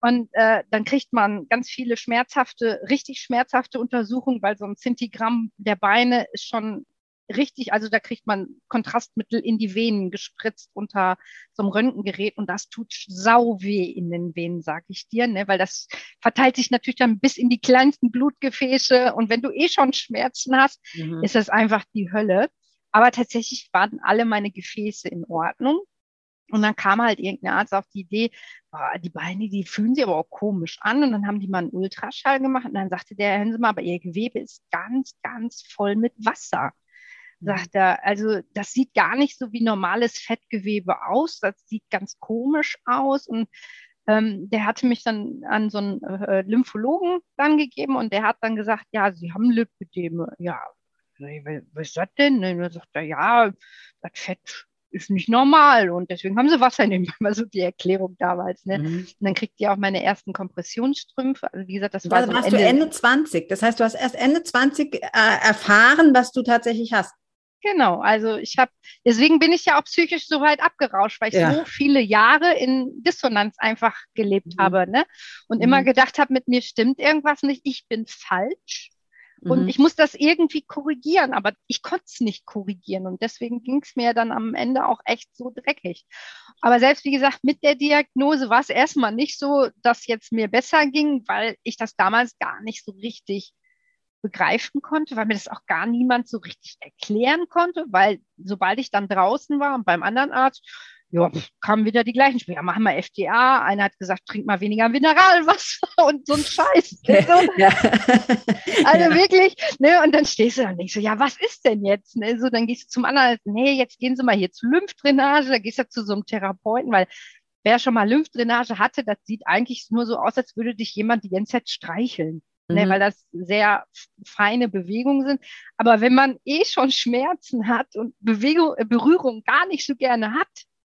Und äh, dann kriegt man ganz viele schmerzhafte, richtig schmerzhafte Untersuchungen, weil so ein Zintigramm der Beine ist schon richtig, also da kriegt man Kontrastmittel in die Venen gespritzt unter so einem Röntgengerät und das tut sau weh in den Venen, sag ich dir, ne? weil das verteilt sich natürlich dann bis in die kleinsten Blutgefäße und wenn du eh schon Schmerzen hast, mhm. ist das einfach die Hölle. Aber tatsächlich waren alle meine Gefäße in Ordnung. Und dann kam halt irgendein Arzt auf die Idee, boah, die Beine, die fühlen sich aber auch komisch an. Und dann haben die mal einen Ultraschall gemacht. Und dann sagte der, hören Sie mal, aber Ihr Gewebe ist ganz, ganz voll mit Wasser sagt er. Also das sieht gar nicht so wie normales Fettgewebe aus. Das sieht ganz komisch aus. Und ähm, der hatte mich dann an so einen äh, Lymphologen dann gegeben und der hat dann gesagt, ja, Sie haben Lipödeme. Ja, was ist das denn? Und dann sagt er, ja, das Fett ist nicht normal und deswegen haben sie Wasser in dem war so die Erklärung damals. Ne? Mhm. Und dann kriegt ihr auch meine ersten Kompressionsstrümpfe. Also wie gesagt, das war also so warst Ende, du Ende 20. Das heißt, du hast erst Ende 20 äh, erfahren, was du tatsächlich hast. Genau, also ich habe, deswegen bin ich ja auch psychisch so weit abgerauscht, weil ich ja. so viele Jahre in Dissonanz einfach gelebt mhm. habe, ne? Und mhm. immer gedacht habe, mit mir stimmt irgendwas nicht, ich bin falsch. Und mhm. ich muss das irgendwie korrigieren, aber ich konnte es nicht korrigieren. Und deswegen ging es mir dann am Ende auch echt so dreckig. Aber selbst wie gesagt, mit der Diagnose war es erstmal nicht so, dass jetzt mir besser ging, weil ich das damals gar nicht so richtig begreifen konnte, weil mir das auch gar niemand so richtig erklären konnte, weil sobald ich dann draußen war und beim anderen Arzt, ja, kamen wieder die gleichen Sprüche. Ja, machen wir FDA. Einer hat gesagt, trink mal weniger Mineralwasser und so ein Scheiß. Ja. Also ja. wirklich, ne, und dann stehst du da und denkst so, ja, was ist denn jetzt? Ne? So, dann gehst du zum anderen, nee, jetzt gehen Sie mal hier zur Lymphdrainage, da gehst du zu so einem Therapeuten, weil wer schon mal Lymphdrainage hatte, das sieht eigentlich nur so aus, als würde dich jemand die ganze Zeit streicheln ne, mhm. weil das sehr feine Bewegungen sind. Aber wenn man eh schon Schmerzen hat und Bewegung, äh, Berührung gar nicht so gerne hat,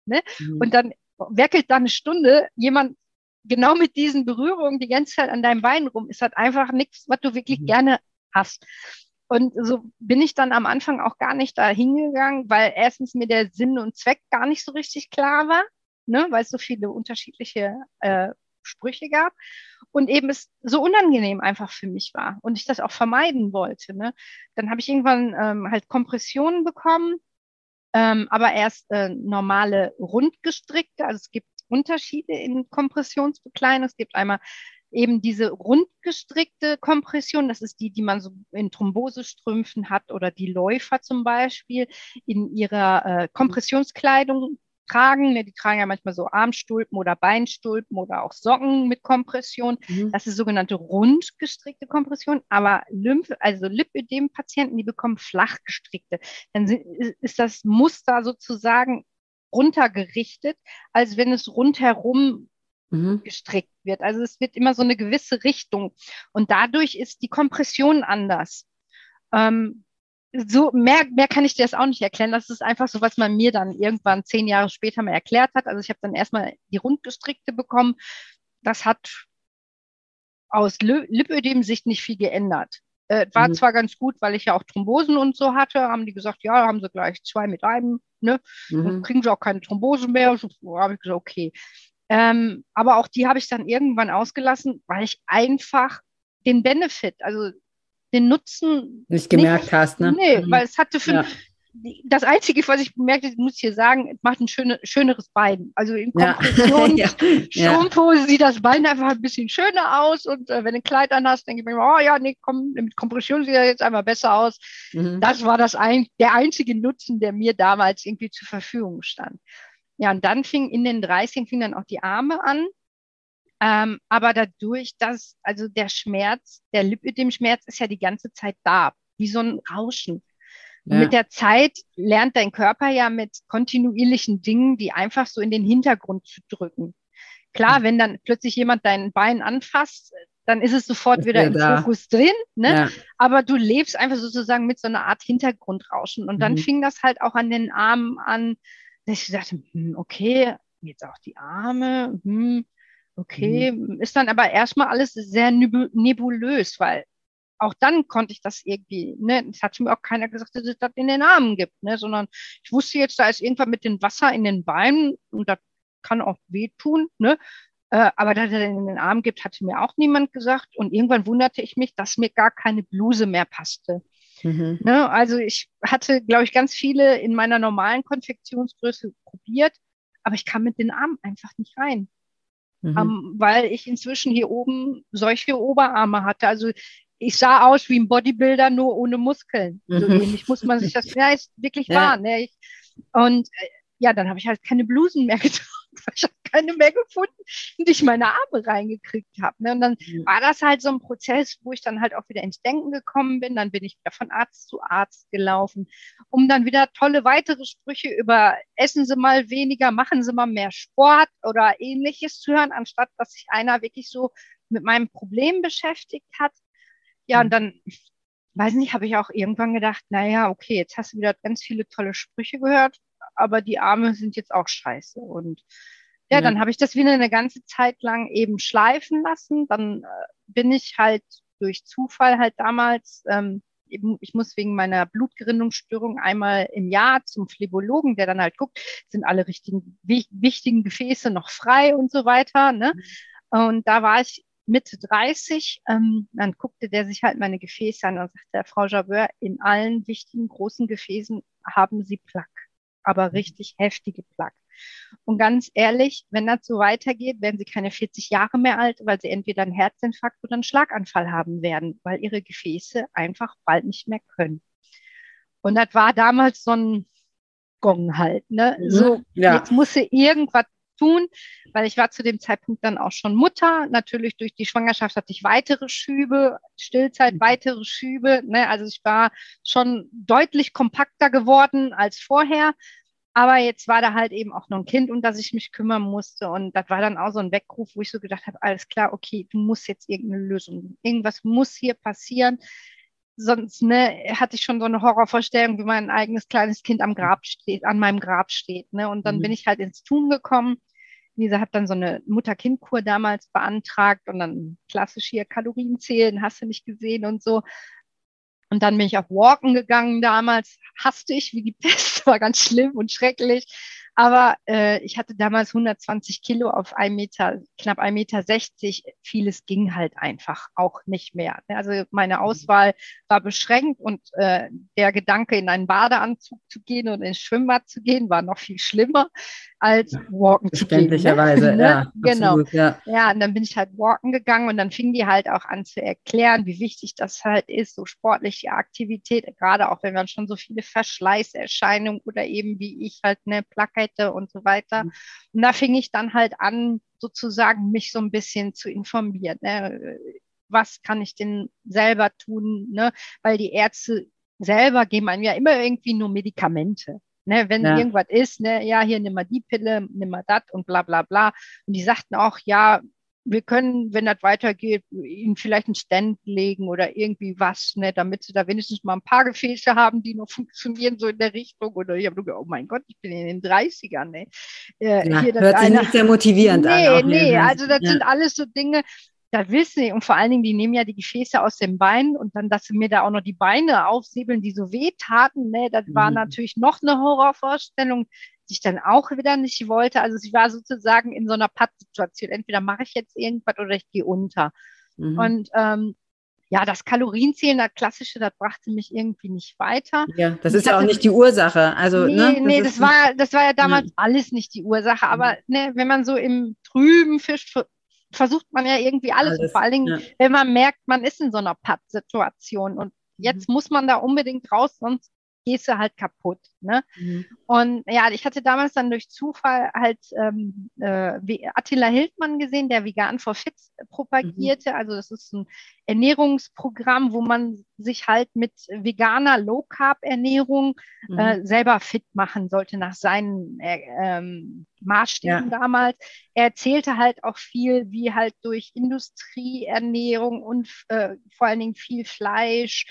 ne, mhm. und dann werkelt da eine Stunde jemand genau mit diesen Berührungen die ganze Zeit an deinem Bein rum, ist halt einfach nichts, was du wirklich mhm. gerne hast. Und so bin ich dann am Anfang auch gar nicht da hingegangen, weil erstens mir der Sinn und Zweck gar nicht so richtig klar war, ne, weil es so viele unterschiedliche äh, Sprüche gab und eben es so unangenehm einfach für mich war und ich das auch vermeiden wollte. Ne? Dann habe ich irgendwann ähm, halt Kompressionen bekommen, ähm, aber erst äh, normale rundgestrickte. Also es gibt Unterschiede in Kompressionsbekleidung. Es gibt einmal eben diese rundgestrickte Kompression, das ist die, die man so in Thrombosestrümpfen hat oder die Läufer zum Beispiel in ihrer äh, Kompressionskleidung tragen. Ne? Die tragen ja manchmal so Armstulpen oder Beinstulpen oder auch Socken mit Kompression. Mhm. Das ist sogenannte rundgestrickte Kompression. Aber Lymph, also Lipödem-Patienten, die bekommen flach gestrickte. Dann ist das Muster sozusagen runtergerichtet, als wenn es rundherum mhm. gestrickt wird. Also es wird immer so eine gewisse Richtung. Und dadurch ist die Kompression anders. Ähm, so mehr, mehr kann ich dir das auch nicht erklären. Das ist einfach so, was man mir dann irgendwann zehn Jahre später mal erklärt hat. Also ich habe dann erstmal die rundgestrickte bekommen. Das hat aus Lipödem-Sicht nicht viel geändert. Äh, war mhm. zwar ganz gut, weil ich ja auch Thrombosen und so hatte, haben die gesagt, ja, haben sie gleich zwei mit einem, ne? Mhm. Kriegen sie auch keine Thrombosen mehr. So habe ich gesagt, okay. Ähm, aber auch die habe ich dann irgendwann ausgelassen, weil ich einfach den Benefit, also den Nutzen nicht gemerkt nicht, hast, ne? Nee, mhm. weil es hatte für, ja. das Einzige, was ich bemerkt habe, muss ich hier sagen, es macht ein schöne, schöneres Bein. Also in Kompression, ja. Strumpfhose sieht das Bein einfach ein bisschen schöner aus und äh, wenn du ein Kleid an hast, denke ich mir, oh ja, nee, komm, mit Kompression sieht er jetzt einmal besser aus. Mhm. Das war das ein, der einzige Nutzen, der mir damals irgendwie zur Verfügung stand. Ja, und dann fing in den 30 fing dann auch die Arme an. Ähm, aber dadurch, dass, also der Schmerz, der Lipödem-Schmerz ist ja die ganze Zeit da, wie so ein Rauschen. Ja. Mit der Zeit lernt dein Körper ja mit kontinuierlichen Dingen, die einfach so in den Hintergrund zu drücken. Klar, wenn dann plötzlich jemand dein Bein anfasst, dann ist es sofort wieder im da. Fokus drin, ne? Ja. Aber du lebst einfach sozusagen mit so einer Art Hintergrundrauschen. Und dann mhm. fing das halt auch an den Armen an, dass ich dachte, hm, okay, jetzt auch die Arme, hm, okay, mhm. ist dann aber erstmal alles sehr nebulös, weil auch dann konnte ich das irgendwie, ne, es hat mir auch keiner gesagt, dass es das in den Armen gibt, ne, sondern ich wusste jetzt, da ist irgendwann mit dem Wasser in den Beinen und das kann auch wehtun, ne, äh, aber dass er in den Arm gibt, hatte mir auch niemand gesagt. Und irgendwann wunderte ich mich, dass mir gar keine Bluse mehr passte. Mhm. Ne? Also ich hatte, glaube ich, ganz viele in meiner normalen Konfektionsgröße probiert, aber ich kam mit den Armen einfach nicht rein. Mhm. Um, weil ich inzwischen hier oben solche Oberarme hatte. Also ich sah aus wie ein Bodybuilder, nur ohne Muskeln. Mhm. So ähnlich muss man sich das, ja, ist wirklich ja. wahr. Ne? Ich, und äh, ja, dann habe ich halt keine Blusen mehr getragen. Ich keine mehr gefunden, die ich meine Arme reingekriegt habe. Ne? Und dann mhm. war das halt so ein Prozess, wo ich dann halt auch wieder ins Denken gekommen bin. Dann bin ich wieder von Arzt zu Arzt gelaufen, um dann wieder tolle weitere Sprüche über essen Sie mal weniger, machen Sie mal mehr Sport oder ähnliches zu hören, anstatt dass sich einer wirklich so mit meinem Problem beschäftigt hat. Ja, und mhm. dann weiß nicht, habe ich auch irgendwann gedacht, naja, okay, jetzt hast du wieder ganz viele tolle Sprüche gehört aber die Arme sind jetzt auch scheiße. Und ja, ja. dann habe ich das wieder eine ganze Zeit lang eben schleifen lassen. Dann äh, bin ich halt durch Zufall halt damals, ähm, eben, ich muss wegen meiner Blutgerinnungsstörung einmal im Jahr zum Phlebologen, der dann halt guckt, sind alle richtigen, wichtigen Gefäße noch frei und so weiter. Ne? Mhm. Und da war ich Mitte 30, ähm, dann guckte der sich halt meine Gefäße an und sagte, Frau Javeur, in allen wichtigen großen Gefäßen haben Sie Plaque aber mhm. richtig heftige Plaque. Und ganz ehrlich, wenn das so weitergeht, werden sie keine 40 Jahre mehr alt, weil sie entweder einen Herzinfarkt oder einen Schlaganfall haben werden, weil ihre Gefäße einfach bald nicht mehr können. Und das war damals so ein Gong halt, ne? Mhm. So, ja. jetzt musste irgendwas tun, weil ich war zu dem Zeitpunkt dann auch schon Mutter. Natürlich durch die Schwangerschaft hatte ich weitere Schübe, Stillzeit, mhm. weitere Schübe. Ne? Also ich war schon deutlich kompakter geworden als vorher. Aber jetzt war da halt eben auch noch ein Kind, um das ich mich kümmern musste. Und das war dann auch so ein Weckruf, wo ich so gedacht habe, alles klar, okay, du musst jetzt irgendeine Lösung. Irgendwas muss hier passieren. Sonst ne, hatte ich schon so eine Horrorvorstellung, wie mein eigenes kleines Kind am Grab steht, an meinem Grab steht. Ne? Und dann mhm. bin ich halt ins Tun gekommen Lisa hat dann so eine Mutter-Kind-Kur damals beantragt und dann klassisch hier Kalorien zählen, hast du nicht gesehen und so. Und dann bin ich auf Walken gegangen damals, hasste ich wie die Pest, war ganz schlimm und schrecklich. Aber äh, ich hatte damals 120 Kilo auf ein Meter, knapp 1,60 Meter. 60. Vieles ging halt einfach auch nicht mehr. Also meine Auswahl war beschränkt und äh, der Gedanke, in einen Badeanzug zu gehen und ins Schwimmbad zu gehen, war noch viel schlimmer als walken zu gehen. Ne? ja. genau. Absolut, ja. ja, und dann bin ich halt walken gegangen und dann fing die halt auch an zu erklären, wie wichtig das halt ist, so sportliche Aktivität, gerade auch wenn man schon so viele Verschleißerscheinungen oder eben wie ich halt eine Plakette und so weiter. Mhm. Und da fing ich dann halt an, sozusagen mich so ein bisschen zu informieren. Ne? Was kann ich denn selber tun? Ne? Weil die Ärzte selber geben einem ja immer irgendwie nur Medikamente. Ne, wenn ja. irgendwas ist, ne, ja, hier nimm mal die Pille, nimm mal das und bla bla bla. Und die sagten auch, ja, wir können, wenn das weitergeht, ihnen vielleicht einen Stand legen oder irgendwie was, ne, damit sie da wenigstens mal ein paar Gefäße haben, die noch funktionieren, so in der Richtung. Oder ich habe gedacht, oh mein Gott, ich bin in den 30ern. Ne. Äh, ja, hier, hört sich nicht sehr motivierend nee, an. Nee, nee, also das ja. sind alles so Dinge, das wissen sie. Und vor allen Dingen, die nehmen ja die Gefäße aus den Beinen und dann, dass sie mir da auch noch die Beine aufsäbeln, die so weh taten, ne, das mhm. war natürlich noch eine Horrorvorstellung, die ich dann auch wieder nicht wollte. Also sie war sozusagen in so einer Pattsituation. Entweder mache ich jetzt irgendwas oder ich gehe unter. Mhm. Und ähm, ja, das Kalorienzählen, das klassische, das brachte mich irgendwie nicht weiter. Ja, das ist ja auch nicht die Ursache. Also, nee, ne, das nee, das war, das war ja damals ja. alles nicht die Ursache. Aber mhm. ne, wenn man so im trüben Fisch versucht man ja irgendwie alles. alles und vor allen Dingen, ja. wenn man merkt, man ist in so einer Pattsituation und jetzt mhm. muss man da unbedingt raus, sonst gehst du halt kaputt. Ne? Mhm. Und ja, ich hatte damals dann durch Zufall halt ähm, äh, Attila Hildmann gesehen, der Vegan for Fit propagierte. Mhm. Also das ist ein Ernährungsprogramm, wo man sich halt mit veganer Low-Carb-Ernährung mhm. äh, selber fit machen sollte nach seinen äh, ähm, Maßstäben ja. damals. Er erzählte halt auch viel, wie halt durch Industrieernährung und äh, vor allen Dingen viel Fleisch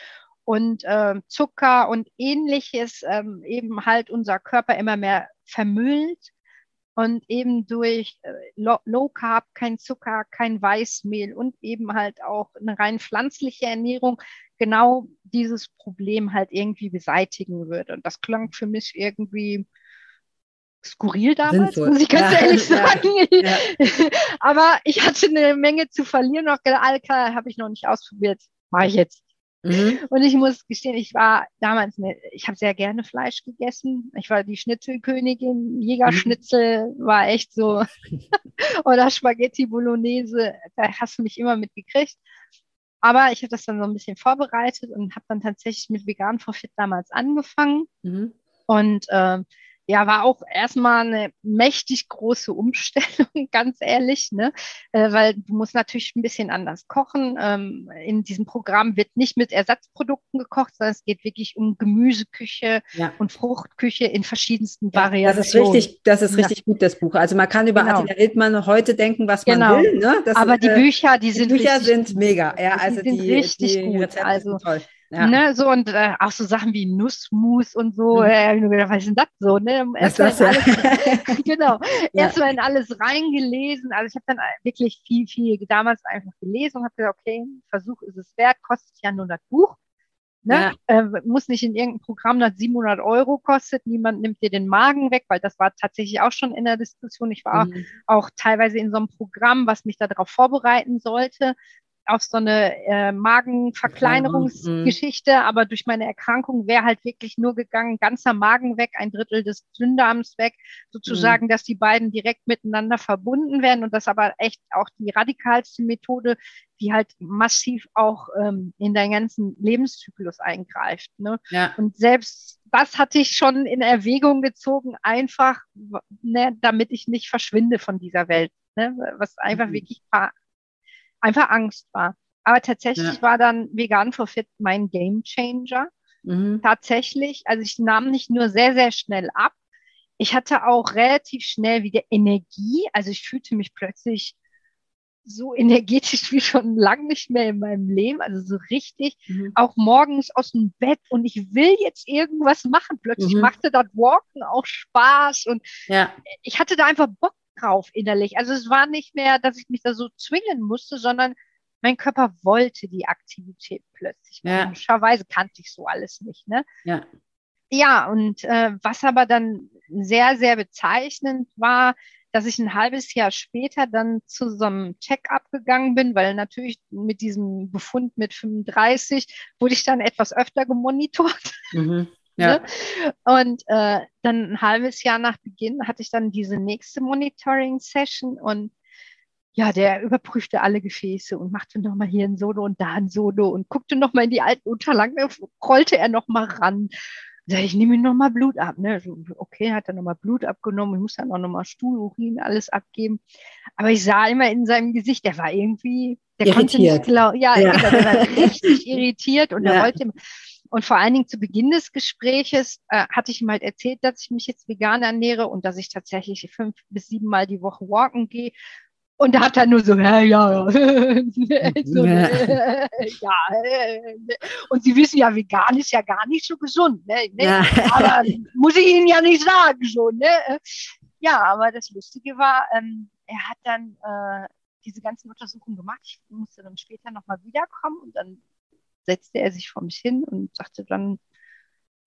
und äh, Zucker und ähnliches ähm, eben halt unser Körper immer mehr vermüllt und eben durch äh, Low Carb, kein Zucker, kein Weißmehl und eben halt auch eine rein pflanzliche Ernährung genau dieses Problem halt irgendwie beseitigen würde. Und das klang für mich irgendwie skurril damals, Sinnvoll. muss ich ganz ja. ehrlich sagen. Ja. Ja. Aber ich hatte eine Menge zu verlieren. Noch Alka habe ich noch nicht ausprobiert. Mache ich jetzt. Mhm. Und ich muss gestehen, ich war damals, eine, ich habe sehr gerne Fleisch gegessen. Ich war die Schnitzelkönigin, Jägerschnitzel mhm. war echt so, oder Spaghetti Bolognese, da hast du mich immer mitgekriegt. Aber ich habe das dann so ein bisschen vorbereitet und habe dann tatsächlich mit Vegan for Fit damals angefangen. Mhm. Und äh, ja, war auch erstmal eine mächtig große Umstellung, ganz ehrlich, ne? Äh, weil du musst natürlich ein bisschen anders kochen. Ähm, in diesem Programm wird nicht mit Ersatzprodukten gekocht, sondern es geht wirklich um Gemüseküche ja. und Fruchtküche in verschiedensten ja, Variationen. Das ist richtig, das ist richtig ja. gut, das Buch. Also man kann über genau. Attila Hildmann heute denken, was man genau. will. Ne? Das Aber ist, die äh, Bücher, die, die sind Bücher sind mega. Ja, also die, die, richtig die gut. Rezepte also, sind toll. Ja. Ne, so und äh, auch so Sachen wie Nussmus und so. Mhm. Äh, gedacht, was ist denn das so? Ne? Erst das alles, genau. Ja. Erstmal in alles reingelesen. Also ich habe dann wirklich viel, viel damals einfach gelesen und habe gesagt, okay, Versuch ist es wert, kostet ja nur das Buch. Ne? Ja. Äh, muss nicht in irgendeinem Programm, das 700 Euro kostet. Niemand nimmt dir den Magen weg, weil das war tatsächlich auch schon in der Diskussion. Ich war mhm. auch teilweise in so einem Programm, was mich darauf vorbereiten sollte auf so eine äh, Magenverkleinerungsgeschichte, mhm. aber durch meine Erkrankung wäre halt wirklich nur gegangen, ganzer Magen weg, ein Drittel des Dünndarms weg, sozusagen, mhm. dass die beiden direkt miteinander verbunden werden und das aber echt auch die radikalste Methode, die halt massiv auch ähm, in deinen ganzen Lebenszyklus eingreift. Ne? Ja. Und selbst das hatte ich schon in Erwägung gezogen, einfach, ne, damit ich nicht verschwinde von dieser Welt. Ne? Was einfach mhm. wirklich einfach Angst war. Aber tatsächlich ja. war dann Vegan for Fit mein Game Changer. Mhm. Tatsächlich, also ich nahm nicht nur sehr, sehr schnell ab, ich hatte auch relativ schnell wieder Energie. Also ich fühlte mich plötzlich so energetisch wie schon lang nicht mehr in meinem Leben, also so richtig, mhm. auch morgens aus dem Bett und ich will jetzt irgendwas machen. Plötzlich mhm. machte das Walken auch Spaß und ja. ich hatte da einfach Bock drauf innerlich. Also es war nicht mehr, dass ich mich da so zwingen musste, sondern mein Körper wollte die Aktivität plötzlich. Ja. Komischerweise kannte ich so alles nicht. Ne? Ja. Ja, und äh, was aber dann sehr, sehr bezeichnend war, dass ich ein halbes Jahr später dann zu so einem Check-up gegangen bin, weil natürlich mit diesem Befund mit 35 wurde ich dann etwas öfter gemonitort. Mhm. Ja. Ne? Und äh, dann ein halbes Jahr nach Beginn hatte ich dann diese nächste Monitoring-Session und ja, der überprüfte alle Gefäße und machte nochmal hier ein Solo und da ein Solo und guckte nochmal in die alten Unterlagen, rollte er nochmal ran. Sag ich, nehme nochmal Blut ab. Ne? Okay, hat er nochmal Blut abgenommen, ich muss dann auch nochmal Stuhl, Urin, alles abgeben. Aber ich sah immer in seinem Gesicht, der war irgendwie, der irritiert. konnte nicht glauben, ja, ja. der war richtig irritiert und ja. er wollte und vor allen Dingen zu Beginn des Gespräches äh, hatte ich ihm halt erzählt, dass ich mich jetzt vegan ernähre und dass ich tatsächlich fünf bis sieben Mal die Woche walken gehe. Und da hat er nur so, ja, ja, so, ja. Und Sie wissen ja, vegan ist ja gar nicht so gesund. Ne? ne? Ja. Aber muss ich Ihnen ja nicht sagen schon. Ne? Ja, aber das Lustige war, ähm, er hat dann äh, diese ganzen Untersuchungen gemacht. Ich musste dann später nochmal wiederkommen und dann setzte er sich vor mich hin und sagte dann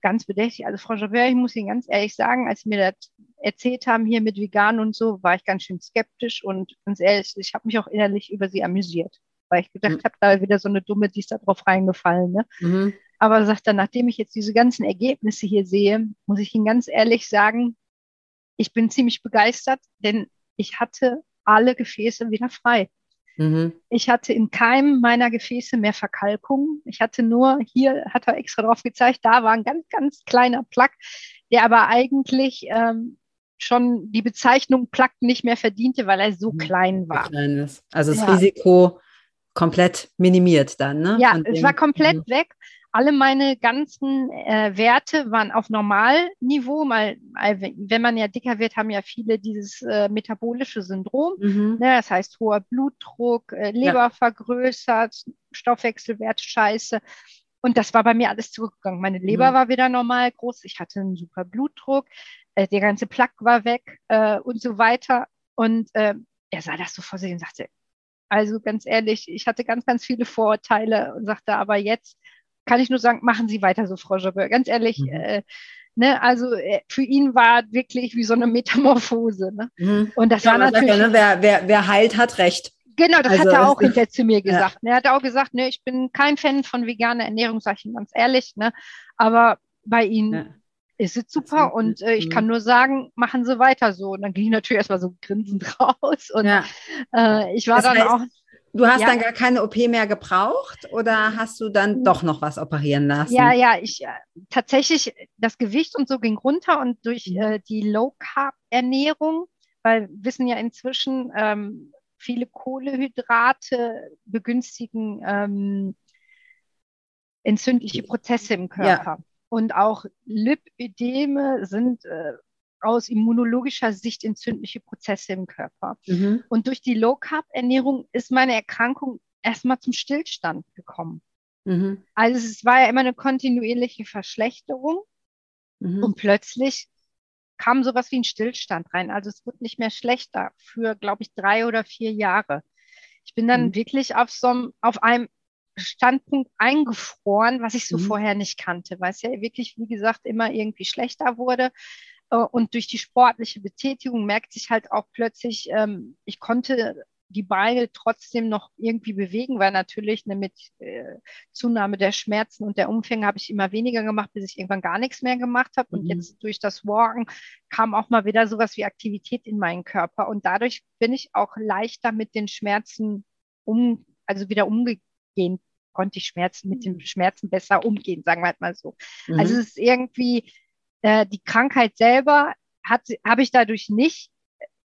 ganz bedächtig, also Frau Javert, ich muss Ihnen ganz ehrlich sagen, als Sie mir das erzählt haben hier mit vegan und so, war ich ganz schön skeptisch und ganz ehrlich, ich habe mich auch innerlich über Sie amüsiert, weil ich gedacht mhm. habe, da wieder so eine Dumme, die ist da drauf reingefallen. Ne? Mhm. Aber sagt er, nachdem ich jetzt diese ganzen Ergebnisse hier sehe, muss ich Ihnen ganz ehrlich sagen, ich bin ziemlich begeistert, denn ich hatte alle Gefäße wieder frei. Mhm. Ich hatte in keinem meiner Gefäße mehr Verkalkung. Ich hatte nur, hier hat er extra drauf gezeigt, da war ein ganz, ganz kleiner Plaque, der aber eigentlich ähm, schon die Bezeichnung Plaque nicht mehr verdiente, weil er so mhm. klein war. Also das ja. Risiko komplett minimiert dann, ne? Ja, es war komplett mhm. weg alle meine ganzen äh, Werte waren auf Normalniveau, weil, wenn man ja dicker wird, haben ja viele dieses äh, metabolische Syndrom. Mhm. Ne, das heißt hoher Blutdruck, äh, Leber ja. vergrößert, Stoffwechselwert scheiße. Und das war bei mir alles zurückgegangen. Meine Leber mhm. war wieder normal groß, ich hatte einen super Blutdruck, äh, der ganze Plaque war weg äh, und so weiter. Und äh, er sah das so vor sich und sagte, also ganz ehrlich, ich hatte ganz, ganz viele Vorurteile und sagte, aber jetzt kann ich nur sagen, machen Sie weiter so, Frau Jobbe. Ganz ehrlich, mhm. äh, ne, also äh, für ihn war wirklich wie so eine Metamorphose. Ne? Mhm. Und das ja, war natürlich. Ja, ne, wer, wer, wer heilt, hat recht. Genau, das also, hat er auch hinterher zu mir gesagt. Ja. Er hat auch gesagt, ne, ich bin kein Fan von veganer Ernährung, sage ich ihm ganz ehrlich, ne? Aber bei ihm ja. ist es super und äh, ich kann nur sagen, machen Sie weiter so. Und dann ging ich natürlich erstmal so grinsend raus und ja. äh, ich war das dann heißt, auch. Du hast ja. dann gar keine OP mehr gebraucht oder hast du dann doch noch was operieren lassen? Ja, ja, ich äh, tatsächlich das Gewicht und so ging runter und durch mhm. äh, die Low Carb Ernährung, weil wissen ja inzwischen ähm, viele Kohlehydrate begünstigen ähm, entzündliche Prozesse im Körper. Ja. Und auch Lipödeme sind äh, aus immunologischer Sicht entzündliche Prozesse im Körper. Mhm. Und durch die Low-Carb-Ernährung ist meine Erkrankung erstmal zum Stillstand gekommen. Mhm. Also es war ja immer eine kontinuierliche Verschlechterung mhm. und plötzlich kam sowas wie ein Stillstand rein. Also es wird nicht mehr schlechter für, glaube ich, drei oder vier Jahre. Ich bin dann mhm. wirklich auf so auf einem Standpunkt eingefroren, was ich so mhm. vorher nicht kannte, weil es ja wirklich, wie gesagt, immer irgendwie schlechter wurde. Äh, und durch die sportliche Betätigung merkt sich halt auch plötzlich, ähm, ich konnte die Beine trotzdem noch irgendwie bewegen, weil natürlich ne, mit äh, Zunahme der Schmerzen und der Umfänge habe ich immer weniger gemacht, bis ich irgendwann gar nichts mehr gemacht habe. Mhm. Und jetzt durch das Walken kam auch mal wieder sowas wie Aktivität in meinen Körper. Und dadurch bin ich auch leichter mit den Schmerzen um, also wieder umgehen, konnte ich Schmerzen mit den mhm. Schmerzen besser umgehen, sagen wir halt mal so. Also mhm. Also es ist irgendwie, äh, die Krankheit selber habe ich dadurch nicht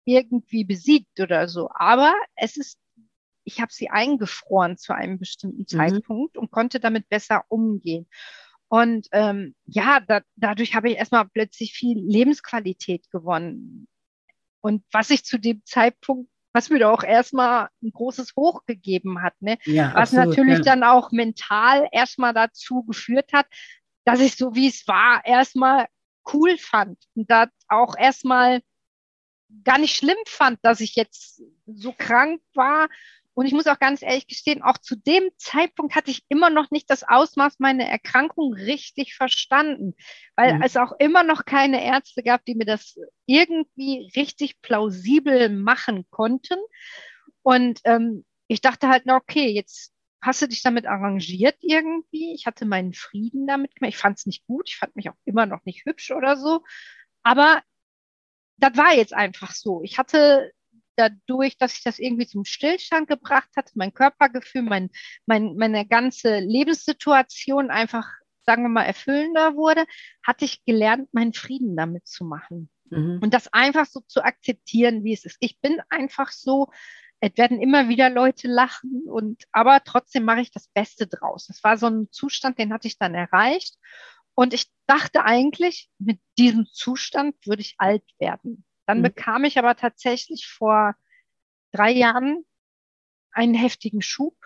irgendwie besiegt oder so. Aber es ist, ich habe sie eingefroren zu einem bestimmten mhm. Zeitpunkt und konnte damit besser umgehen. Und ähm, ja, da, dadurch habe ich erstmal plötzlich viel Lebensqualität gewonnen. Und was ich zu dem Zeitpunkt, was mir auch erstmal ein großes Hoch gegeben hat, ne? Ja, was absolut, natürlich ja. dann auch mental erstmal dazu geführt hat, dass ich so wie es war, erstmal cool fand und da auch erstmal gar nicht schlimm fand, dass ich jetzt so krank war. Und ich muss auch ganz ehrlich gestehen, auch zu dem Zeitpunkt hatte ich immer noch nicht das Ausmaß meiner Erkrankung richtig verstanden, weil mhm. es auch immer noch keine Ärzte gab, die mir das irgendwie richtig plausibel machen konnten. Und ähm, ich dachte halt, na okay, jetzt hast du dich damit arrangiert irgendwie? Ich hatte meinen Frieden damit gemacht. Ich fand es nicht gut. Ich fand mich auch immer noch nicht hübsch oder so. Aber das war jetzt einfach so. Ich hatte dadurch, dass ich das irgendwie zum Stillstand gebracht hatte, mein Körpergefühl, mein, mein, meine ganze Lebenssituation einfach, sagen wir mal, erfüllender wurde, hatte ich gelernt, meinen Frieden damit zu machen. Mhm. Und das einfach so zu akzeptieren, wie es ist. Ich bin einfach so, es werden immer wieder Leute lachen und aber trotzdem mache ich das Beste draus. Das war so ein Zustand, den hatte ich dann erreicht. Und ich dachte eigentlich, mit diesem Zustand würde ich alt werden. Dann mhm. bekam ich aber tatsächlich vor drei Jahren einen heftigen Schub.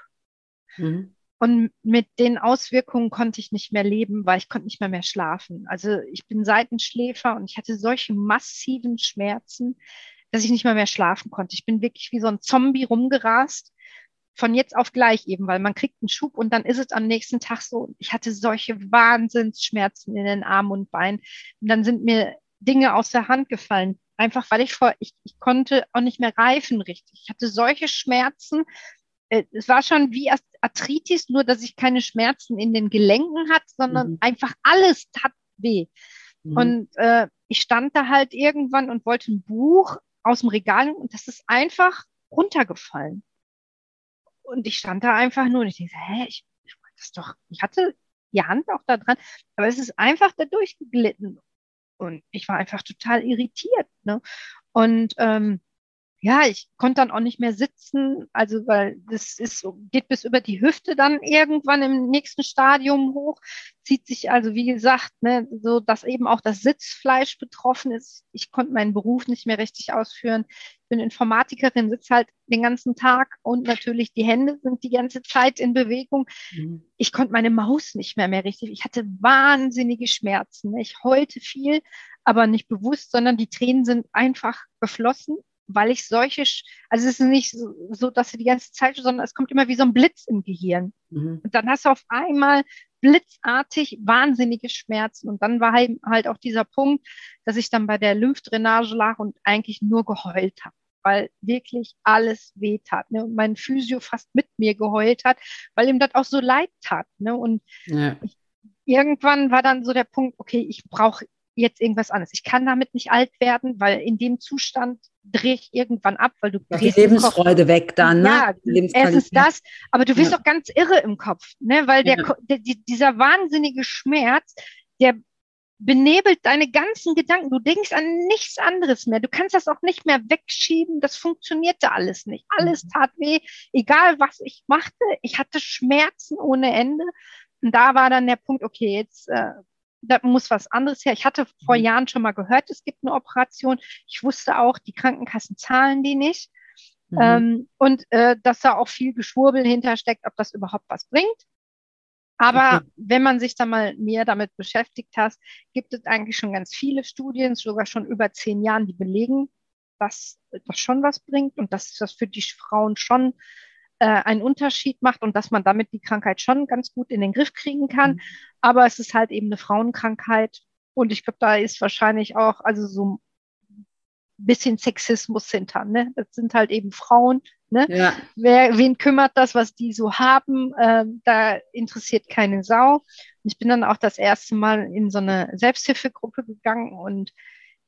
Mhm. Und mit den Auswirkungen konnte ich nicht mehr leben, weil ich konnte nicht mehr mehr schlafen. Also ich bin Seitenschläfer und ich hatte solche massiven Schmerzen, dass ich nicht mehr mehr schlafen konnte. Ich bin wirklich wie so ein Zombie rumgerast von jetzt auf gleich eben, weil man kriegt einen Schub und dann ist es am nächsten Tag so, ich hatte solche Wahnsinnsschmerzen in den Armen und Beinen. Und dann sind mir Dinge aus der Hand gefallen. Einfach weil ich vor, ich, ich konnte auch nicht mehr reifen richtig. Ich hatte solche Schmerzen. Äh, es war schon wie Arthritis, nur dass ich keine Schmerzen in den Gelenken hatte, sondern mhm. einfach alles tat weh. Mhm. Und äh, ich stand da halt irgendwann und wollte ein Buch aus dem Regal und das ist einfach runtergefallen. und ich stand da einfach nur und ich denke, hä, ich, ich das doch, ich hatte die Hand auch da dran, aber es ist einfach da durchgeglitten. Und ich war einfach total irritiert. Ne? Und ähm, ja, ich konnte dann auch nicht mehr sitzen, also weil das ist, geht bis über die Hüfte dann irgendwann im nächsten Stadium hoch, zieht sich also, wie gesagt, ne, so dass eben auch das Sitzfleisch betroffen ist. Ich konnte meinen Beruf nicht mehr richtig ausführen. Ich bin Informatikerin, sitze halt den ganzen Tag und natürlich die Hände sind die ganze Zeit in Bewegung. Mhm. Ich konnte meine Maus nicht mehr mehr richtig. Ich hatte wahnsinnige Schmerzen. Ne. Ich heulte viel, aber nicht bewusst, sondern die Tränen sind einfach geflossen weil ich solche, also es ist nicht so, so, dass sie die ganze Zeit, sondern es kommt immer wie so ein Blitz im Gehirn. Mhm. Und dann hast du auf einmal blitzartig wahnsinnige Schmerzen. Und dann war halt, halt auch dieser Punkt, dass ich dann bei der Lymphdrainage lag und eigentlich nur geheult habe weil wirklich alles weh tat. Ne? Und mein Physio fast mit mir geheult hat, weil ihm das auch so leid tat. Ne? Und ja. ich, irgendwann war dann so der Punkt, okay, ich brauche jetzt irgendwas anderes. Ich kann damit nicht alt werden, weil in dem Zustand drehe ich irgendwann ab, weil du die Lebensfreude weg dann, ne? Ja, es ist das, aber du wirst ja. auch ganz irre im Kopf, ne? Weil der, ja. der, dieser wahnsinnige Schmerz, der benebelt deine ganzen Gedanken. Du denkst an nichts anderes mehr. Du kannst das auch nicht mehr wegschieben. Das funktionierte alles nicht. Alles mhm. tat weh, egal was ich machte. Ich hatte Schmerzen ohne Ende. Und da war dann der Punkt, okay, jetzt äh, da muss was anderes her. Ich hatte vor mhm. Jahren schon mal gehört, es gibt eine Operation. Ich wusste auch, die Krankenkassen zahlen die nicht. Mhm. Ähm, und äh, dass da auch viel Geschwurbel hintersteckt, ob das überhaupt was bringt. Aber okay. wenn man sich da mal mehr damit beschäftigt hat, gibt es eigentlich schon ganz viele Studien, sogar schon über zehn Jahren, die belegen, dass das schon was bringt und dass das für die Frauen schon äh, einen Unterschied macht und dass man damit die Krankheit schon ganz gut in den Griff kriegen kann. Mhm. Aber es ist halt eben eine Frauenkrankheit. Und ich glaube, da ist wahrscheinlich auch, also so ein bisschen Sexismus hinter. Ne? Das sind halt eben Frauen. Ne? Ja. Wer, wen kümmert das, was die so haben? Äh, da interessiert keine Sau. Ich bin dann auch das erste Mal in so eine Selbsthilfegruppe gegangen und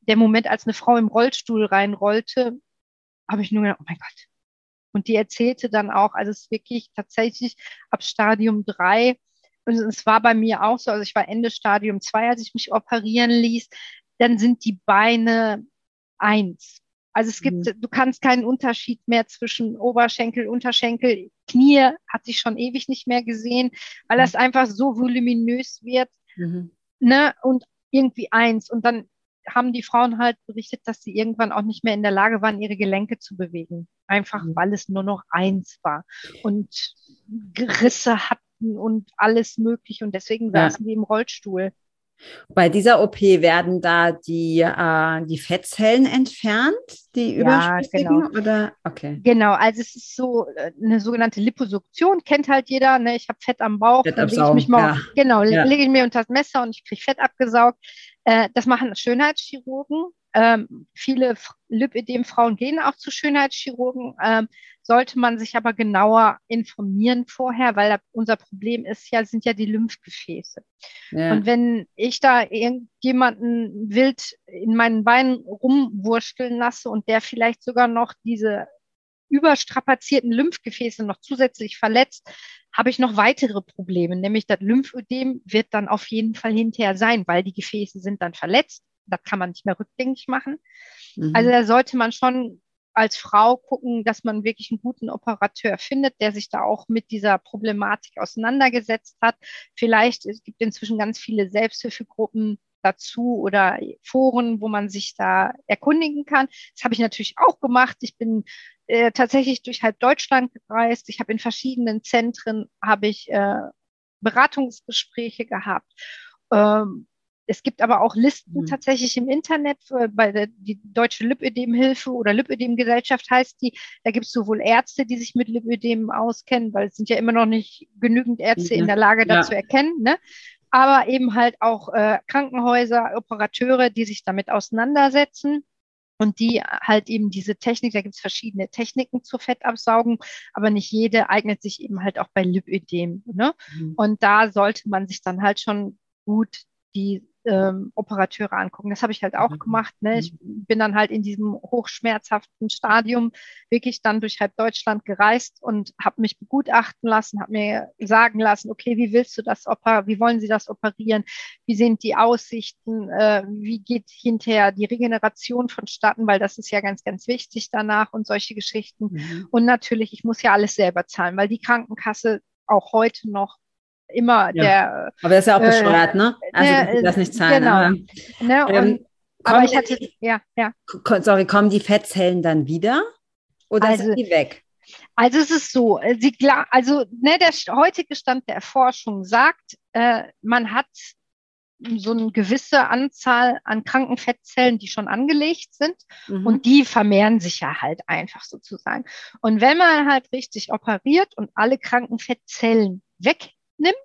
der Moment, als eine Frau im Rollstuhl reinrollte, habe ich nur gedacht, oh mein Gott, und die erzählte dann auch, also es ist wirklich tatsächlich ab Stadium drei und es war bei mir auch so, also ich war Ende Stadium zwei, als ich mich operieren ließ, dann sind die Beine eins. Also es gibt, mhm. du kannst keinen Unterschied mehr zwischen Oberschenkel, Unterschenkel, Knie hatte ich schon ewig nicht mehr gesehen, weil das mhm. einfach so voluminös wird. Mhm. Ne? Und irgendwie eins. Und dann haben die Frauen halt berichtet, dass sie irgendwann auch nicht mehr in der Lage waren, ihre Gelenke zu bewegen. Einfach mhm. weil es nur noch eins war und Risse hatten und alles mögliche. Und deswegen ja. saßen die im Rollstuhl. Bei dieser OP werden da die, äh, die Fettzellen entfernt, die ja, genau. oder? Okay. Genau, also es ist so äh, eine sogenannte Liposuktion, kennt halt jeder. Ne? Ich habe Fett am Bauch, Fett dann lege ich mich mal, ja. genau, ja. lege ich mir unter das Messer und ich kriege Fett abgesaugt. Äh, das machen Schönheitschirurgen. Ähm, viele Lipödem-Frauen gehen auch zu Schönheitschirurgen. Ähm, sollte man sich aber genauer informieren vorher, weil unser Problem ist ja, sind ja die Lymphgefäße. Ja. Und wenn ich da irgendjemanden wild in meinen Beinen rumwursteln lasse und der vielleicht sogar noch diese überstrapazierten Lymphgefäße noch zusätzlich verletzt, habe ich noch weitere Probleme, nämlich das Lymphödem wird dann auf jeden Fall hinterher sein, weil die Gefäße sind dann verletzt. Das kann man nicht mehr rückgängig machen. Mhm. Also da sollte man schon als Frau gucken, dass man wirklich einen guten Operateur findet, der sich da auch mit dieser Problematik auseinandergesetzt hat. Vielleicht, es gibt inzwischen ganz viele Selbsthilfegruppen, dazu oder Foren, wo man sich da erkundigen kann. Das habe ich natürlich auch gemacht. Ich bin äh, tatsächlich durch halb Deutschland gereist. Ich habe in verschiedenen Zentren habe ich äh, Beratungsgespräche gehabt. Ähm, es gibt aber auch Listen mhm. tatsächlich im Internet, bei der die Deutsche Lipödem-Hilfe oder Lipödem-Gesellschaft heißt die. Da gibt es sowohl Ärzte, die sich mit Lipödem auskennen, weil es sind ja immer noch nicht genügend Ärzte mhm. in der Lage, da ja. zu erkennen. Ne? aber eben halt auch äh, Krankenhäuser, Operateure, die sich damit auseinandersetzen und die halt eben diese Technik, da gibt es verschiedene Techniken zur Fettabsaugung, aber nicht jede eignet sich eben halt auch bei Lipödem. Ne? Mhm. Und da sollte man sich dann halt schon gut die ähm, Operateure angucken. Das habe ich halt auch mhm. gemacht. Ne? Ich mhm. bin dann halt in diesem hochschmerzhaften Stadium wirklich dann durch halb Deutschland gereist und habe mich begutachten lassen, habe mir sagen lassen, okay, wie willst du das operieren? Wie wollen Sie das operieren? Wie sind die Aussichten? Äh, wie geht hinterher die Regeneration vonstatten? Weil das ist ja ganz, ganz wichtig danach und solche Geschichten. Mhm. Und natürlich, ich muss ja alles selber zahlen, weil die Krankenkasse auch heute noch immer ja. der. Aber das ist ja auch bescheuert, äh, ne? Also der, das nicht zahlen. Genau. Aber, ne? Und, ähm, aber ich hatte, ja, ja. Sorry, kommen die Fettzellen dann wieder oder also, sind die weg? Also es ist so, äh, sie, also ne, der heutige Stand der Forschung sagt, äh, man hat so eine gewisse Anzahl an Krankenfettzellen, die schon angelegt sind mhm. und die vermehren sich ja halt einfach sozusagen. Und wenn man halt richtig operiert und alle Krankenfettzellen weg nimmt,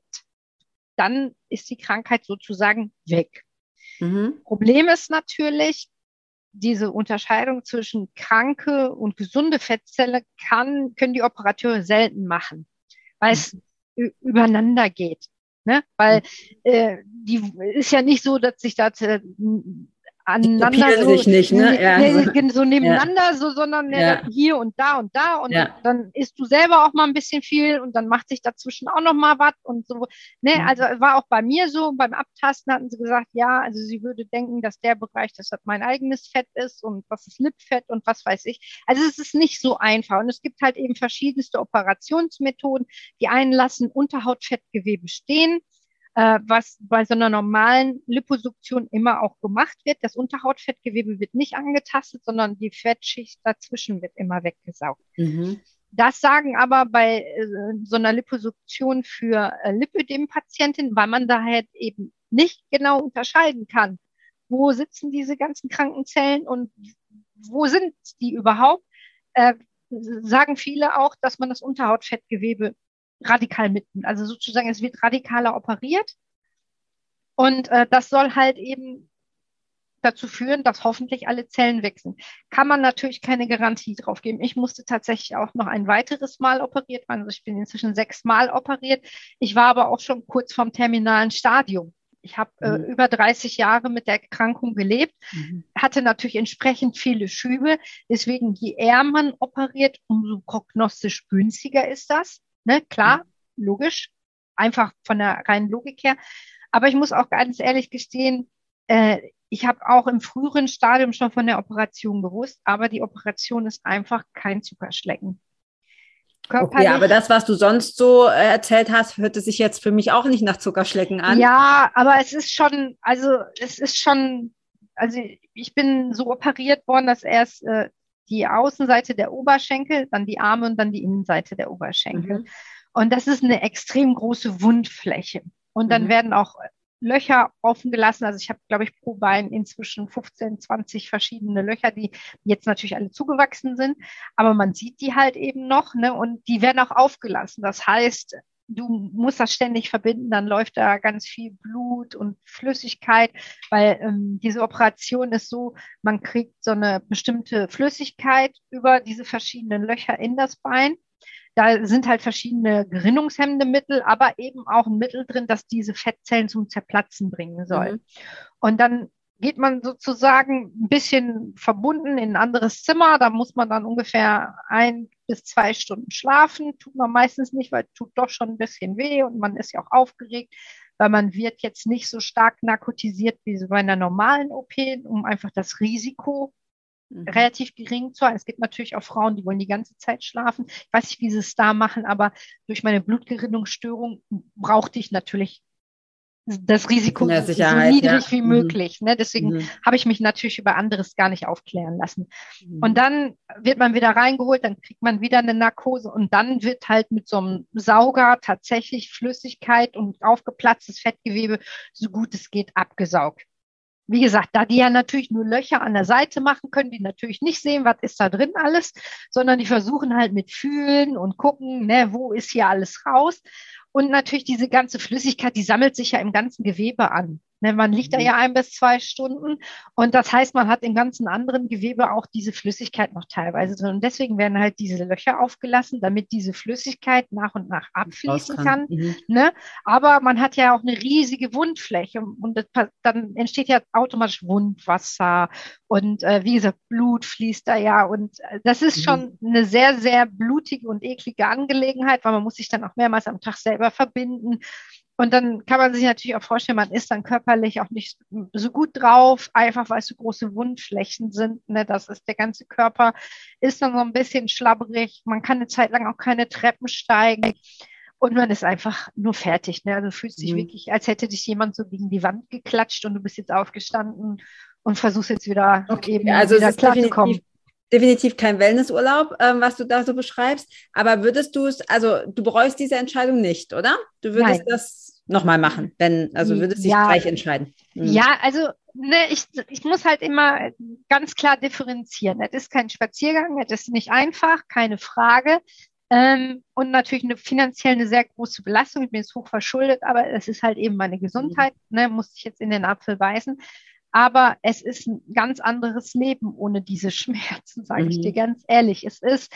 dann ist die Krankheit sozusagen weg. Mhm. Problem ist natürlich, diese Unterscheidung zwischen kranke und gesunde Fettzelle kann, können die Operateure selten machen, weil es mhm. übereinander geht. Ne? Weil mhm. äh, die ist ja nicht so, dass sich da aneinander so, sich nicht, ne? Ja. Ne, so nebeneinander, ja. so, sondern ja. hier und da und da und dann isst du selber auch mal ein bisschen viel und dann macht sich dazwischen auch noch mal was und so. Ne, mhm. also war auch bei mir so. Beim Abtasten hatten sie gesagt, ja, also sie würde denken, dass der Bereich, das hat mein eigenes Fett ist und was ist Lipfett und was weiß ich. Also es ist nicht so einfach und es gibt halt eben verschiedenste Operationsmethoden. Die einen lassen Unterhautfettgewebe stehen was bei so einer normalen Liposuktion immer auch gemacht wird. Das Unterhautfettgewebe wird nicht angetastet, sondern die Fettschicht dazwischen wird immer weggesaugt. Mhm. Das sagen aber bei äh, so einer Liposuktion für äh, Lipödem-Patientinnen, weil man da halt eben nicht genau unterscheiden kann, wo sitzen diese ganzen Krankenzellen und wo sind die überhaupt, äh, sagen viele auch, dass man das Unterhautfettgewebe radikal mitnimmt. Also sozusagen, es wird radikaler operiert. Und äh, das soll halt eben dazu führen, dass hoffentlich alle Zellen wechseln. Kann man natürlich keine Garantie drauf geben. Ich musste tatsächlich auch noch ein weiteres Mal operiert werden. Also ich bin inzwischen sechs Mal operiert. Ich war aber auch schon kurz vorm terminalen Stadium. Ich habe äh, mhm. über 30 Jahre mit der Erkrankung gelebt, mhm. hatte natürlich entsprechend viele Schübe. Deswegen, je eher man operiert, umso prognostisch günstiger ist das. Ne? Klar, mhm. logisch, einfach von der reinen Logik her. Aber ich muss auch ganz ehrlich gestehen, äh, ich habe auch im früheren Stadium schon von der Operation gewusst, aber die Operation ist einfach kein Zuckerschlecken. Okay, aber das, was du sonst so äh, erzählt hast, hörte sich jetzt für mich auch nicht nach Zuckerschlecken an. Ja, aber es ist schon, also es ist schon, also ich bin so operiert worden, dass erst äh, die Außenseite der Oberschenkel, dann die Arme und dann die Innenseite der Oberschenkel. Mhm. Und das ist eine extrem große Wundfläche. Und dann mhm. werden auch Löcher offen gelassen. Also ich habe, glaube ich, pro Bein inzwischen 15, 20 verschiedene Löcher, die jetzt natürlich alle zugewachsen sind. Aber man sieht die halt eben noch, ne? Und die werden auch aufgelassen. Das heißt, du musst das ständig verbinden, dann läuft da ganz viel Blut und Flüssigkeit, weil ähm, diese Operation ist so, man kriegt so eine bestimmte Flüssigkeit über diese verschiedenen Löcher in das Bein. Da sind halt verschiedene gerinnungshemmende Mittel, aber eben auch ein Mittel drin, das diese Fettzellen zum Zerplatzen bringen soll. Mhm. Und dann geht man sozusagen ein bisschen verbunden in ein anderes Zimmer. Da muss man dann ungefähr ein bis zwei Stunden schlafen. Tut man meistens nicht, weil es tut doch schon ein bisschen weh und man ist ja auch aufgeregt, weil man wird jetzt nicht so stark narkotisiert wie so bei einer normalen OP, um einfach das Risiko mhm. relativ gering zu halten. Es gibt natürlich auch Frauen, die wollen die ganze Zeit schlafen. Ich weiß nicht, wie sie es da machen, aber durch meine Blutgerinnungsstörung brauchte ich natürlich das Risiko so niedrig ja. wie mhm. möglich. Ne? Deswegen mhm. habe ich mich natürlich über anderes gar nicht aufklären lassen. Mhm. Und dann wird man wieder reingeholt, dann kriegt man wieder eine Narkose und dann wird halt mit so einem Sauger tatsächlich Flüssigkeit und aufgeplatztes Fettgewebe so gut es geht abgesaugt. Wie gesagt, da die ja natürlich nur Löcher an der Seite machen, können die natürlich nicht sehen, was ist da drin alles, sondern die versuchen halt mit Fühlen und gucken, ne, wo ist hier alles raus. Und natürlich diese ganze Flüssigkeit, die sammelt sich ja im ganzen Gewebe an. Ne, man liegt da mhm. ja ein bis zwei Stunden und das heißt, man hat im ganzen anderen Gewebe auch diese Flüssigkeit noch teilweise drin. Und deswegen werden halt diese Löcher aufgelassen, damit diese Flüssigkeit nach und nach abfließen kann. kann mhm. ne? Aber man hat ja auch eine riesige Wundfläche und das, dann entsteht ja automatisch Wundwasser und äh, wie gesagt, Blut fließt da ja und äh, das ist mhm. schon eine sehr, sehr blutige und eklige Angelegenheit, weil man muss sich dann auch mehrmals am Tag selber verbinden. Und dann kann man sich natürlich auch vorstellen, man ist dann körperlich auch nicht so gut drauf, einfach weil es so große Wundflächen sind. Ne? Das ist der ganze Körper ist dann so ein bisschen schlabberig. Man kann eine Zeit lang auch keine Treppen steigen. Und man ist einfach nur fertig. Ne? Also du fühlst dich mhm. wirklich, als hätte dich jemand so gegen die Wand geklatscht und du bist jetzt aufgestanden und versuchst jetzt wieder okay. eben also wieder klarzukommen definitiv kein Wellnessurlaub, ähm, was du da so beschreibst. Aber würdest du es, also du bereust diese Entscheidung nicht, oder? Du würdest Nein. das nochmal machen, wenn, also würdest dich ja. gleich entscheiden. Mhm. Ja, also ne, ich, ich muss halt immer ganz klar differenzieren. Es ist kein Spaziergang, es ist nicht einfach, keine Frage. Ähm, und natürlich eine finanziell eine sehr große Belastung. Ich bin jetzt hoch verschuldet, aber es ist halt eben meine Gesundheit, mhm. ne, muss ich jetzt in den Apfel beißen. Aber es ist ein ganz anderes Leben ohne diese Schmerzen, sage mhm. ich dir ganz ehrlich. Es ist,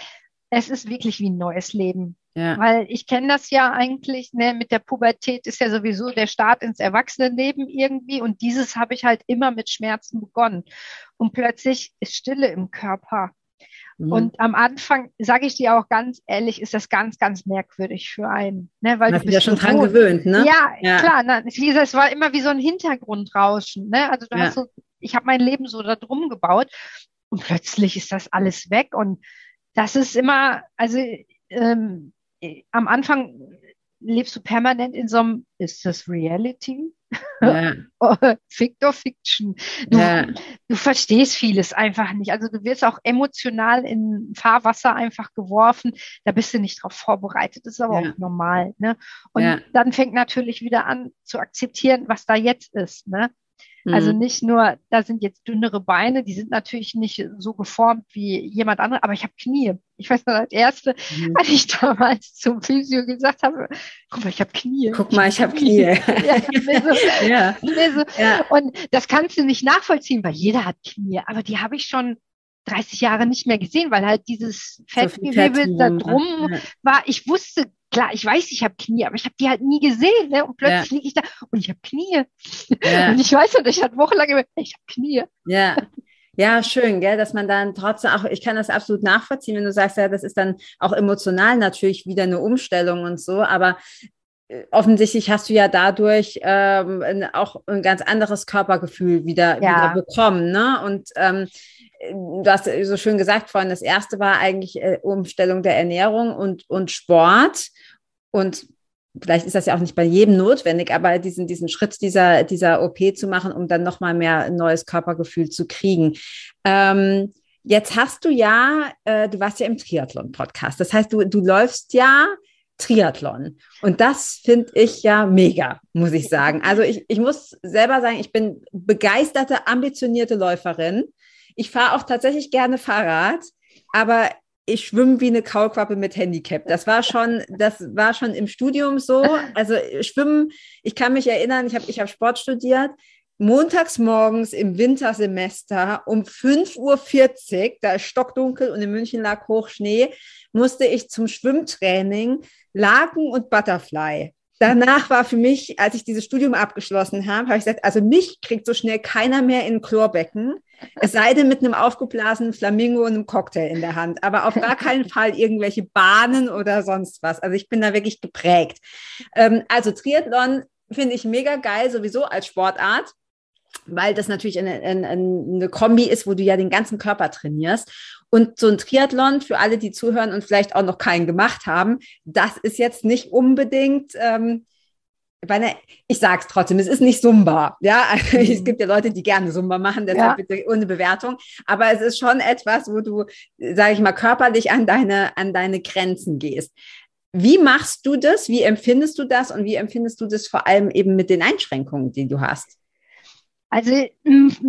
es ist wirklich wie ein neues Leben. Ja. Weil ich kenne das ja eigentlich, ne, mit der Pubertät ist ja sowieso der Start ins Erwachsenenleben irgendwie und dieses habe ich halt immer mit Schmerzen begonnen. Und plötzlich ist Stille im Körper. Mhm. Und am Anfang, sage ich dir auch ganz ehrlich, ist das ganz, ganz merkwürdig für einen. Ne? Weil du bist ja schon dran gewöhnt, ne? Ja, ja. klar. Na, es war immer wie so ein Hintergrundrauschen. Ne? Also du ja. hast so, ich habe mein Leben so da drum gebaut und plötzlich ist das alles weg. Und das ist immer, also ähm, am Anfang lebst du permanent in so einem, ist das Reality? Ja. Oh, Fict or Fiction. Du, ja. du verstehst vieles einfach nicht. Also du wirst auch emotional in Fahrwasser einfach geworfen. Da bist du nicht darauf vorbereitet. Das ist aber ja. auch normal. Ne? Und dann fängt natürlich wieder an zu akzeptieren, was da jetzt ist. Ne? Also mhm. nicht nur, da sind jetzt dünnere Beine, die sind natürlich nicht so geformt wie jemand andere, aber ich habe Knie. Ich weiß noch, als erste, mhm. als ich damals zum Physio gesagt habe, guck mal, ich habe Knie. Guck mal, ich habe Knie. ja, so, ja. So. ja. Und das kannst du nicht nachvollziehen, weil jeder hat Knie, aber die habe ich schon 30 Jahre nicht mehr gesehen, weil halt dieses Fettgewebe so da drum war. Ich wusste klar, ich weiß, ich habe Knie, aber ich habe die halt nie gesehen. Ne? Und plötzlich ja. liege ich da und ich habe Knie. Ja. Und ich weiß und ich hatte wochenlang immer, ich habe Knie. Ja. Ja, schön, gell, dass man dann trotzdem auch, ich kann das absolut nachvollziehen, wenn du sagst, ja, das ist dann auch emotional natürlich wieder eine Umstellung und so, aber äh, offensichtlich hast du ja dadurch ähm, auch ein ganz anderes Körpergefühl wieder, ja. wieder bekommen, ne? Und ähm, du hast so schön gesagt vorhin, das erste war eigentlich äh, Umstellung der Ernährung und, und Sport. Und vielleicht ist das ja auch nicht bei jedem notwendig, aber diesen, diesen Schritt dieser, dieser OP zu machen, um dann nochmal mehr neues Körpergefühl zu kriegen. Ähm, jetzt hast du ja, äh, du warst ja im Triathlon-Podcast. Das heißt, du, du läufst ja Triathlon. Und das finde ich ja mega, muss ich sagen. Also ich, ich muss selber sagen, ich bin begeisterte, ambitionierte Läuferin. Ich fahre auch tatsächlich gerne Fahrrad, aber ich schwimme wie eine Kaulquappe mit Handicap. Das war schon, das war schon im Studium so. Also schwimmen, ich kann mich erinnern, ich habe ich hab Sport studiert. Montags morgens im Wintersemester um 5.40 Uhr, da ist stockdunkel und in München lag Hochschnee, musste ich zum Schwimmtraining Laken und Butterfly danach war für mich, als ich dieses Studium abgeschlossen habe, habe ich gesagt, also mich kriegt so schnell keiner mehr in Chlorbecken, es sei denn mit einem aufgeblasenen Flamingo und einem Cocktail in der Hand, aber auf gar keinen Fall irgendwelche Bahnen oder sonst was. Also ich bin da wirklich geprägt. Ähm, also Triathlon finde ich mega geil, sowieso als Sportart weil das natürlich eine, eine, eine, Kombi ist, wo du ja den ganzen Körper trainierst. Und so ein Triathlon, für alle, die zuhören und vielleicht auch noch keinen gemacht haben, das ist jetzt nicht unbedingt, ähm, meine, ich sage es trotzdem, es ist nicht Zumba. Ja, also, mhm. es gibt ja Leute, die gerne Zumba machen, deshalb ja. bitte ohne Bewertung. Aber es ist schon etwas, wo du, sage ich mal, körperlich an deine, an deine Grenzen gehst. Wie machst du das? Wie empfindest du das? Und wie empfindest du das vor allem eben mit den Einschränkungen, die du hast? Also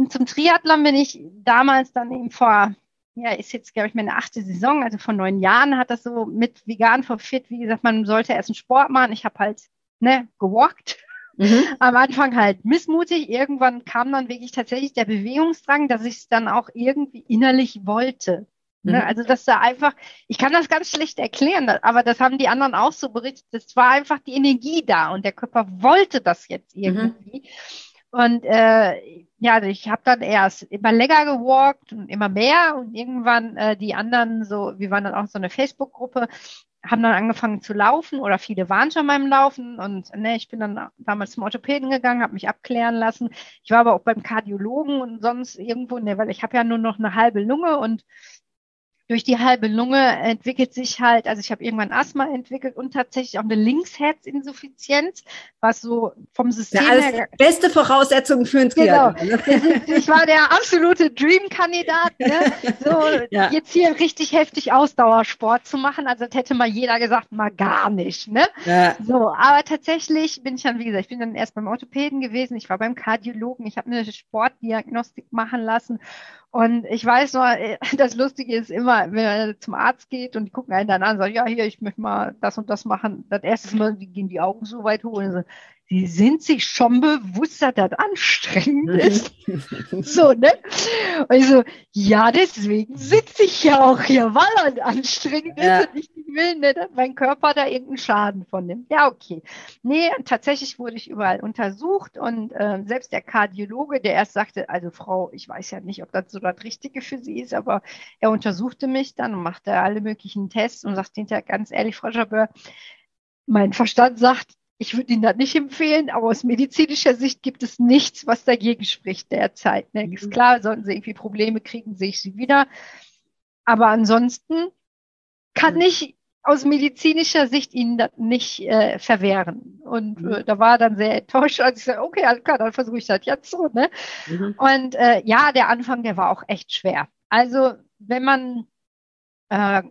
zum Triathlon bin ich damals dann eben vor, ja, ist jetzt, glaube ich, meine achte Saison, also vor neun Jahren hat das so mit vegan for fit, wie gesagt, man sollte erst einen Sport machen. Ich habe halt, ne, gewalkt. Mhm. Am Anfang halt missmutig. Irgendwann kam dann wirklich tatsächlich der Bewegungsdrang, dass ich es dann auch irgendwie innerlich wollte. Ne? Mhm. Also, dass da einfach, ich kann das ganz schlecht erklären, aber das haben die anderen auch so berichtet. Es war einfach die Energie da und der Körper wollte das jetzt mhm. irgendwie. Mhm. Und äh, ja, also ich habe dann erst immer länger gewalkt und immer mehr und irgendwann äh, die anderen so, wir waren dann auch so eine Facebook-Gruppe, haben dann angefangen zu laufen oder viele waren schon beim Laufen und ne, ich bin dann damals zum Orthopäden gegangen, habe mich abklären lassen. Ich war aber auch beim Kardiologen und sonst irgendwo, ne, weil ich habe ja nur noch eine halbe Lunge und durch die halbe Lunge entwickelt sich halt, also ich habe irgendwann Asthma entwickelt und tatsächlich auch eine Linksherzinsuffizienz, was so vom System ja, her. Beste Voraussetzungen für ein Triathlon. Genau. Ne? Ich war der absolute Dream-Kandidat, ne? so ja. jetzt hier richtig heftig Ausdauersport zu machen. Also das hätte mal jeder gesagt, mal gar nicht. Ne? Ja. So, aber tatsächlich bin ich dann, wie gesagt, ich bin dann erst beim Orthopäden gewesen, ich war beim Kardiologen, ich habe eine Sportdiagnostik machen lassen und ich weiß noch, äh, das Lustige ist immer, wenn man zum Arzt geht und die gucken einen dann an und sagen, ja, hier, ich möchte mal das und das machen. Das erste Mal, gehen die Augen so weit hoch und sagen, sie sind sich schon bewusst, dass das anstrengend ist. so, ne? Und ich so, ja, deswegen sitze ich ja auch hier, weil das anstrengend ja. ist und ich will nicht, dass mein Körper da irgendeinen Schaden von nimmt. Ja, okay. Nee, tatsächlich wurde ich überall untersucht und äh, selbst der Kardiologe, der erst sagte, also Frau, ich weiß ja nicht, ob das so das Richtige für Sie ist, aber er untersuchte mich dann und machte alle möglichen Tests und sagte hinterher ganz ehrlich, Frau Jabeur, mein Verstand sagt, ich würde Ihnen das nicht empfehlen, aber aus medizinischer Sicht gibt es nichts, was dagegen spricht derzeit. Ne? Mhm. Ist klar, sollten Sie irgendwie Probleme kriegen, sehe ich Sie wieder. Aber ansonsten kann mhm. ich aus medizinischer Sicht Ihnen das nicht äh, verwehren. Und mhm. äh, da war dann sehr enttäuscht, als ich sagte, okay, alles klar, dann versuche ich das jetzt so. Ne? Mhm. Und äh, ja, der Anfang, der war auch echt schwer. Also wenn man äh,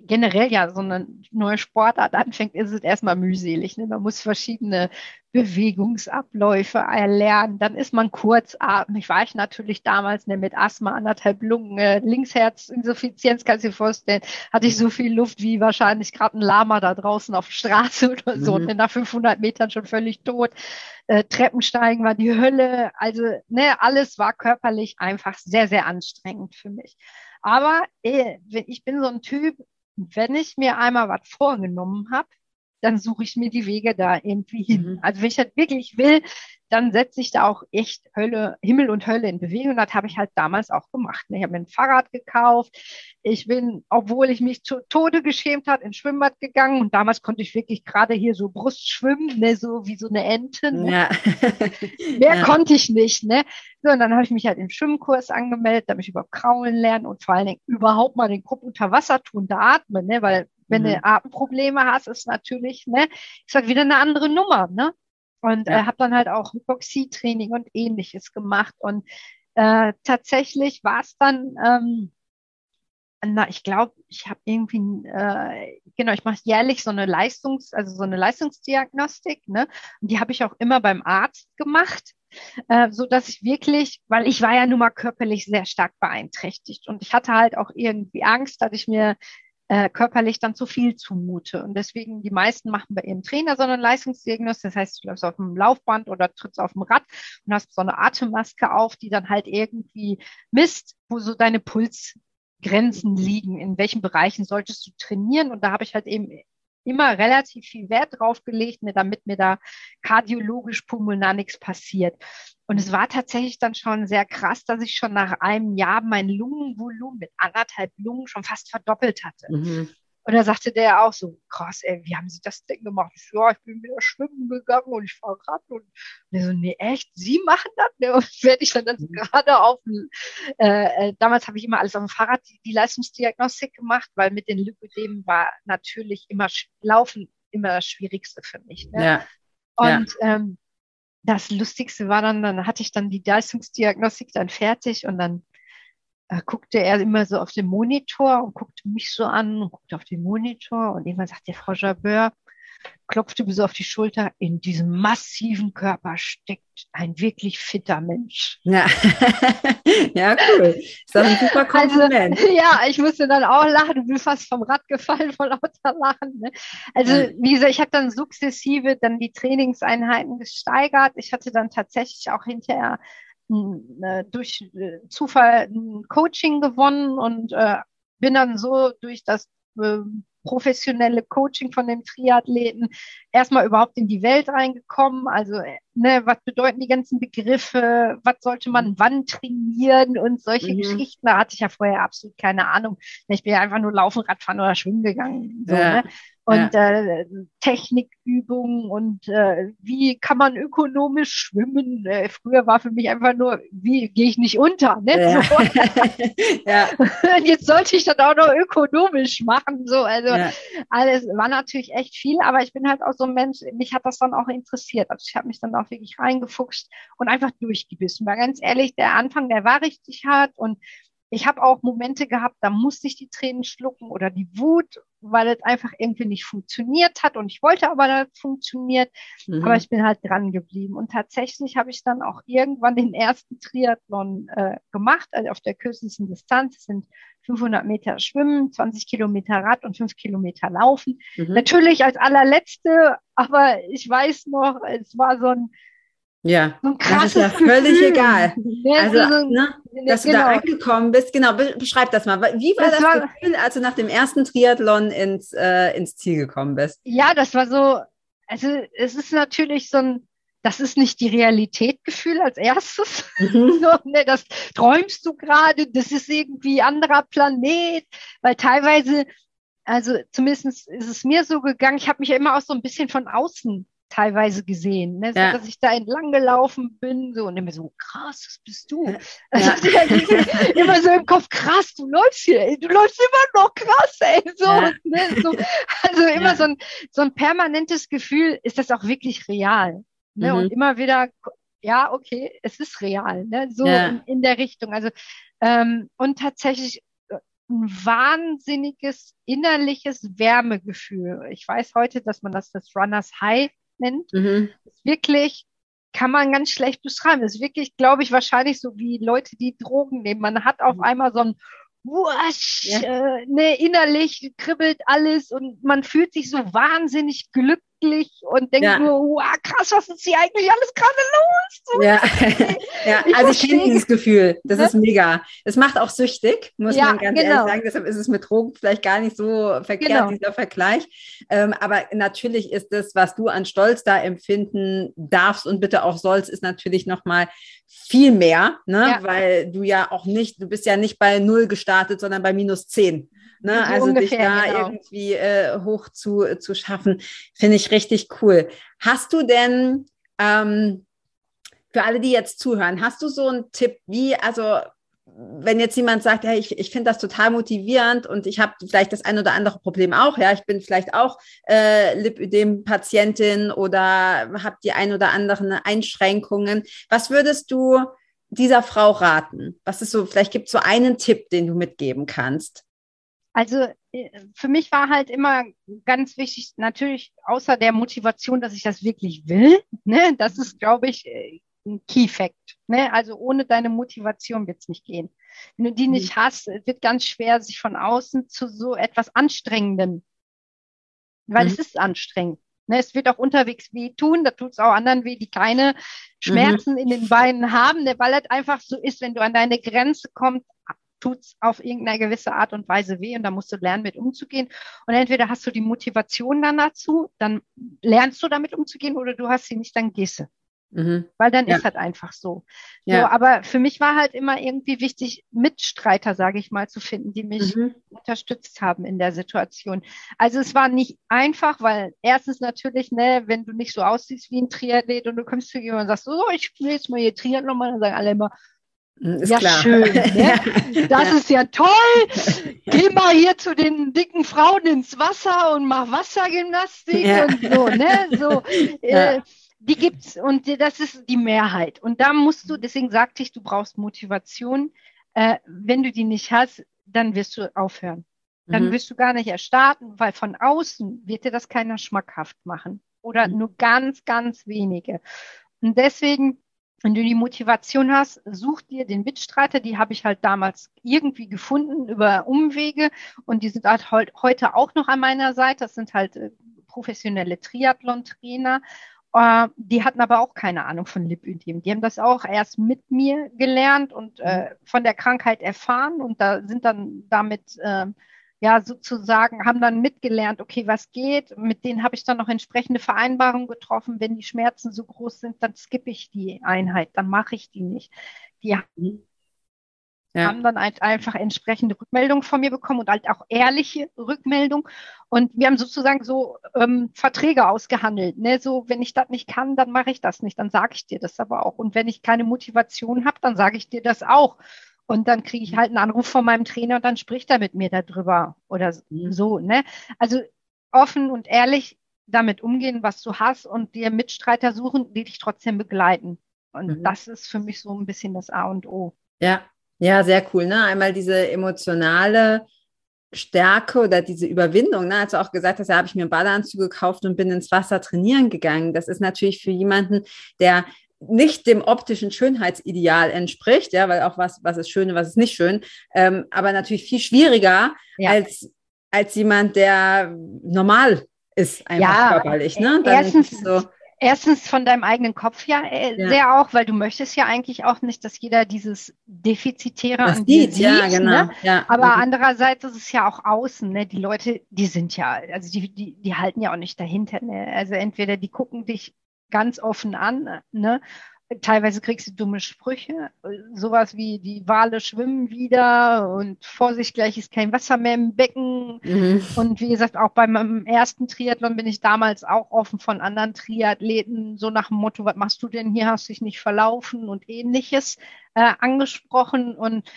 generell ja so eine neue Sportart anfängt, ist es erstmal mühselig. Ne? Man muss verschiedene Bewegungsabläufe erlernen. Dann ist man kurzatmig. War ich natürlich damals ne, mit Asthma, anderthalb Lungen, äh, Linksherzinsuffizienz, kannst du dir vorstellen, hatte ich so viel Luft wie wahrscheinlich gerade ein Lama da draußen auf der Straße oder so. Mhm. Und nach 500 Metern schon völlig tot. Äh, Treppensteigen war die Hölle. Also ne, alles war körperlich einfach sehr, sehr anstrengend für mich. Aber eh, ich bin so ein Typ, wenn ich mir einmal was vorgenommen habe, dann suche ich mir die Wege da irgendwie hin. Mhm. Also wenn ich das wirklich will, dann setze ich da auch echt Hölle, Himmel und Hölle in Bewegung. Das habe ich halt damals auch gemacht. Ich habe mir ein Fahrrad gekauft. Ich bin, obwohl ich mich zu Tode geschämt hat, ins Schwimmbad gegangen. Und damals konnte ich wirklich gerade hier so Brust schwimmen, ne, so wie so eine Ente. Ne? Ja. Mehr ja. konnte ich nicht. Ne? So, und dann habe ich mich halt im Schwimmkurs angemeldet, damit ich über Kraulen lernen und vor allen Dingen überhaupt mal den Kopf unter Wasser tun, da atmen, ne? weil wenn mhm. du Atemprobleme hast, ist natürlich, ne, ist halt wieder eine andere Nummer, ne? Und ja. äh, habe dann halt auch Hypoxie-Training und ähnliches gemacht. Und äh, tatsächlich war es dann, ähm, na, ich glaube, ich habe irgendwie, äh, genau, ich mache jährlich so eine Leistungs-, also so eine Leistungsdiagnostik, ne? Und die habe ich auch immer beim Arzt gemacht. Äh, so dass ich wirklich, weil ich war ja nun mal körperlich sehr stark beeinträchtigt und ich hatte halt auch irgendwie Angst, dass ich mir äh, körperlich dann zu viel zumute. Und deswegen, die meisten machen bei ihrem Trainer so eine Leistungsdiagnostik. Das heißt, du läufst auf dem Laufband oder trittst auf dem Rad und hast so eine Atemmaske auf, die dann halt irgendwie misst, wo so deine Pulsgrenzen liegen, in welchen Bereichen solltest du trainieren. Und da habe ich halt eben immer relativ viel Wert drauf gelegt, damit mir da kardiologisch pulmonar nichts passiert. Und es war tatsächlich dann schon sehr krass, dass ich schon nach einem Jahr mein Lungenvolumen mit anderthalb Lungen schon fast verdoppelt hatte. Mhm. Und da sagte der auch so, krass, ey, wie haben Sie das denn gemacht? Ich ja, ich bin wieder schwimmen gegangen und ich fahre Rad. Und der so, nee, echt, Sie machen das? Ne? Und werde ich dann, dann mhm. gerade auf, äh, äh, damals habe ich immer alles auf dem Fahrrad, die, die Leistungsdiagnostik gemacht, weil mit den Lipödemen war natürlich immer Laufen immer das Schwierigste für mich. Ne? Ja. Und ja. Ähm, das Lustigste war dann, dann hatte ich dann die Leistungsdiagnostik dann fertig und dann äh, guckte er immer so auf den Monitor und guckte mich so an und guckte auf den Monitor und irgendwann sagt der Frau Jabeur, klopfte mir so auf die Schulter. In diesem massiven Körper steckt ein wirklich fitter Mensch. Ja, ja cool. Ist doch ein super also, Kompliment. Also, ja, ich musste dann auch lachen. Du bist fast vom Rad gefallen vor lauter Lachen. Ne? Also, wie gesagt, ich habe dann sukzessive dann die Trainingseinheiten gesteigert. Ich hatte dann tatsächlich auch hinterher äh, durch äh, Zufall ein Coaching gewonnen und äh, bin dann so durch das äh, professionelle Coaching von dem Triathleten erstmal überhaupt in die Welt reingekommen. Also, ne, was bedeuten die ganzen Begriffe? Was sollte man mhm. wann trainieren und solche mhm. Geschichten? Da hatte ich ja vorher absolut keine Ahnung. Ich bin ja einfach nur laufen, Radfahren oder schwimmen gegangen. So, ja. ne? Und ja. äh, Technikübungen und äh, wie kann man ökonomisch schwimmen. Äh, früher war für mich einfach nur, wie gehe ich nicht unter. Ne? Ja. So. ja. Und jetzt sollte ich das auch noch ökonomisch machen. So, also ja. alles war natürlich echt viel, aber ich bin halt auch so ein Mensch, mich hat das dann auch interessiert. Also ich habe mich dann auch wirklich reingefuchst und einfach durchgebissen. Weil ganz ehrlich, der Anfang, der war richtig hart und ich habe auch Momente gehabt, da musste ich die Tränen schlucken oder die Wut, weil es einfach irgendwie nicht funktioniert hat und ich wollte aber, dass es funktioniert, mhm. aber ich bin halt dran geblieben und tatsächlich habe ich dann auch irgendwann den ersten Triathlon äh, gemacht, also auf der kürzesten Distanz, das sind 500 Meter Schwimmen, 20 Kilometer Rad und 5 Kilometer Laufen. Mhm. Natürlich als allerletzte, aber ich weiß noch, es war so ein ja, so das ist ja völlig Gefühl. egal. Also, so, ne, dass genau. du da genau. angekommen bist. Genau, beschreib das mal. Wie war das, das war, Gefühl, als du nach dem ersten Triathlon ins, äh, ins Ziel gekommen bist? Ja, das war so, also es ist natürlich so ein, das ist nicht die Realitätgefühl als erstes. Mhm. so, ne, das träumst du gerade, das ist irgendwie anderer Planet, weil teilweise, also zumindest ist es mir so gegangen, ich habe mich ja immer auch so ein bisschen von außen teilweise gesehen, ne? so, ja. dass ich da entlang gelaufen bin so und immer so krass, was bist du? Ja. immer so im Kopf krass, du läufst hier, ey, du läufst immer noch krass, ey, so, ja. ne? so also immer so ein so ein permanentes Gefühl, ist das auch wirklich real? Ne? Mhm. Und immer wieder ja, okay, es ist real, ne? so in, in der Richtung. Also ähm, und tatsächlich äh, ein wahnsinniges innerliches Wärmegefühl. Ich weiß heute, dass man das das Runners High nennt. Mhm. Ist wirklich, kann man ganz schlecht beschreiben. Das ist wirklich, glaube ich, wahrscheinlich so wie Leute, die Drogen nehmen. Man hat auf mhm. einmal so ein Wusch, ja. äh, ne, innerlich kribbelt alles und man fühlt sich so wahnsinnig glücklich glücklich und denke ja. nur, wow, krass, was ist hier eigentlich alles gerade los? So, ja, ja ich also ich kenne dieses Gefühl. Das ne? ist mega. Es macht auch süchtig, muss man ganz genau. ehrlich sagen. Deshalb ist es mit Drogen vielleicht gar nicht so verkehrt, genau. dieser Vergleich. Ähm, aber natürlich ist das, was du an Stolz da empfinden darfst und bitte auch sollst, ist natürlich nochmal viel mehr, ne? Weil du ja auch nicht, du bist ja nicht bei null gestartet, sondern bei minus zehn. Ne? So also ungefähr, dich da genau. irgendwie äh, hoch zu, zu schaffen, finde ich richtig cool. Hast du denn ähm, für alle, die jetzt zuhören, hast du so einen Tipp, wie, also wenn jetzt jemand sagt, ja, ich, ich finde das total motivierend und ich habe vielleicht das ein oder andere Problem auch, ja, ich bin vielleicht auch äh, Lipödem-Patientin oder habe die ein oder anderen Einschränkungen. Was würdest du dieser Frau raten? Was ist so, vielleicht gibt es so einen Tipp, den du mitgeben kannst? Also äh, für mich war halt immer ganz wichtig, natürlich außer der Motivation, dass ich das wirklich will, ne, das ist, glaube ich, äh, ein Key Fact. Ne? Also ohne deine Motivation wird es nicht gehen. Wenn du die mhm. nicht hast, wird ganz schwer, sich von außen zu so etwas Anstrengendem, weil mhm. es ist anstrengend. Ne? Es wird auch unterwegs weh tun, da tut es auch anderen weh, die keine Schmerzen mhm. in den Beinen haben, ne? weil es einfach so ist, wenn du an deine Grenze kommst, tut es auf irgendeine gewisse Art und Weise weh und da musst du lernen, mit umzugehen. Und entweder hast du die Motivation dann dazu, dann lernst du damit umzugehen oder du hast sie nicht, dann gehst du. Mhm. Weil dann ja. ist halt einfach so. Ja. so. Aber für mich war halt immer irgendwie wichtig, Mitstreiter, sage ich mal, zu finden, die mich mhm. unterstützt haben in der Situation. Also es war nicht einfach, weil erstens natürlich, ne, wenn du nicht so aussiehst wie ein Triathlet und du kommst zu jemandem und sagst, so, ich spiele jetzt mal hier Triathlon mal, dann sagen alle immer, ist ja, klar. schön. Ne? Das ja. ist ja toll. Geh mal hier zu den dicken Frauen ins Wasser und mach Wassergymnastik ja. und so, ne? So, äh, die gibt's und das ist die Mehrheit. Und da musst du, deswegen sagte ich, du brauchst Motivation. Äh, wenn du die nicht hast, dann wirst du aufhören. dann mhm. wirst du gar nicht erstarten, weil von außen wird dir das keiner schmackhaft machen oder mhm. nur ganz, ganz wenige. Und deswegen, wenn du die Motivation hast, such dir den Mitstreiter, die habe ich halt damals irgendwie gefunden über Umwege und die sind halt heute auch noch an meiner Seite. Das sind halt äh, professionelle Triathlon-Trainer. Uh, die hatten aber auch keine Ahnung von Lipödem. Die haben das auch erst mit mir gelernt und äh, von der Krankheit erfahren und da sind dann damit äh, ja sozusagen, haben dann mitgelernt, okay, was geht. Mit denen habe ich dann noch entsprechende Vereinbarungen getroffen. Wenn die Schmerzen so groß sind, dann skippe ich die Einheit, dann mache ich die nicht. Die mhm. ja. haben dann halt einfach entsprechende Rückmeldungen von mir bekommen und halt auch ehrliche Rückmeldungen. Und wir haben sozusagen so ähm, Verträge ausgehandelt. Ne? So, wenn ich das nicht kann, dann mache ich das nicht. Dann sage ich dir das aber auch. Und wenn ich keine Motivation habe, dann sage ich dir das auch. Und dann kriege ich halt einen Anruf von meinem Trainer und dann spricht er mit mir darüber oder mhm. so. Ne? Also offen und ehrlich damit umgehen, was du hast und dir Mitstreiter suchen, die dich trotzdem begleiten. Und mhm. das ist für mich so ein bisschen das A und O. Ja, ja, sehr cool. Ne? Einmal diese emotionale Stärke oder diese Überwindung, ne? als du auch gesagt hast, ja, habe ich mir einen Badeanzug gekauft und bin ins Wasser trainieren gegangen. Das ist natürlich für jemanden, der nicht dem optischen Schönheitsideal entspricht, ja, weil auch was, was ist schön und was ist nicht schön, ähm, aber natürlich viel schwieriger ja. als, als jemand, der normal ist, einfach ja, körperlich. Ne? Dann erstens, so, erstens von deinem eigenen Kopf ja, äh, ja, sehr auch, weil du möchtest ja eigentlich auch nicht, dass jeder dieses Defizitäre das an dir sieht. Ja, genau. Ne? Ja. Aber mhm. andererseits ist es ja auch außen, ne? Die Leute, die sind ja, also die, die, die halten ja auch nicht dahinter. Ne? Also entweder die gucken dich ganz offen an. Ne? Teilweise kriegst du dumme Sprüche, sowas wie die Wale schwimmen wieder und Vorsicht, gleich ist kein Wasser mehr im Becken. Mhm. Und wie gesagt, auch bei meinem ersten Triathlon bin ich damals auch offen von anderen Triathleten, so nach dem Motto, was machst du denn hier, hast dich nicht verlaufen und ähnliches äh, angesprochen. Und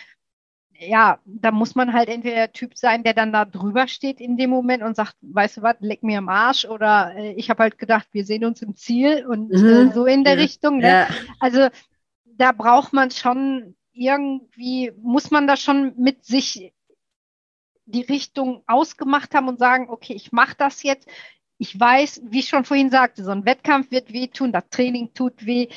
ja, da muss man halt entweder der Typ sein, der dann da drüber steht in dem Moment und sagt, weißt du was, leck mir am Arsch oder äh, ich habe halt gedacht, wir sehen uns im Ziel und äh, mhm. äh, so in der ja. Richtung. Ne? Ja. Also da braucht man schon irgendwie, muss man da schon mit sich die Richtung ausgemacht haben und sagen, okay, ich mache das jetzt. Ich weiß, wie ich schon vorhin sagte, so ein Wettkampf wird wehtun, das Training tut weh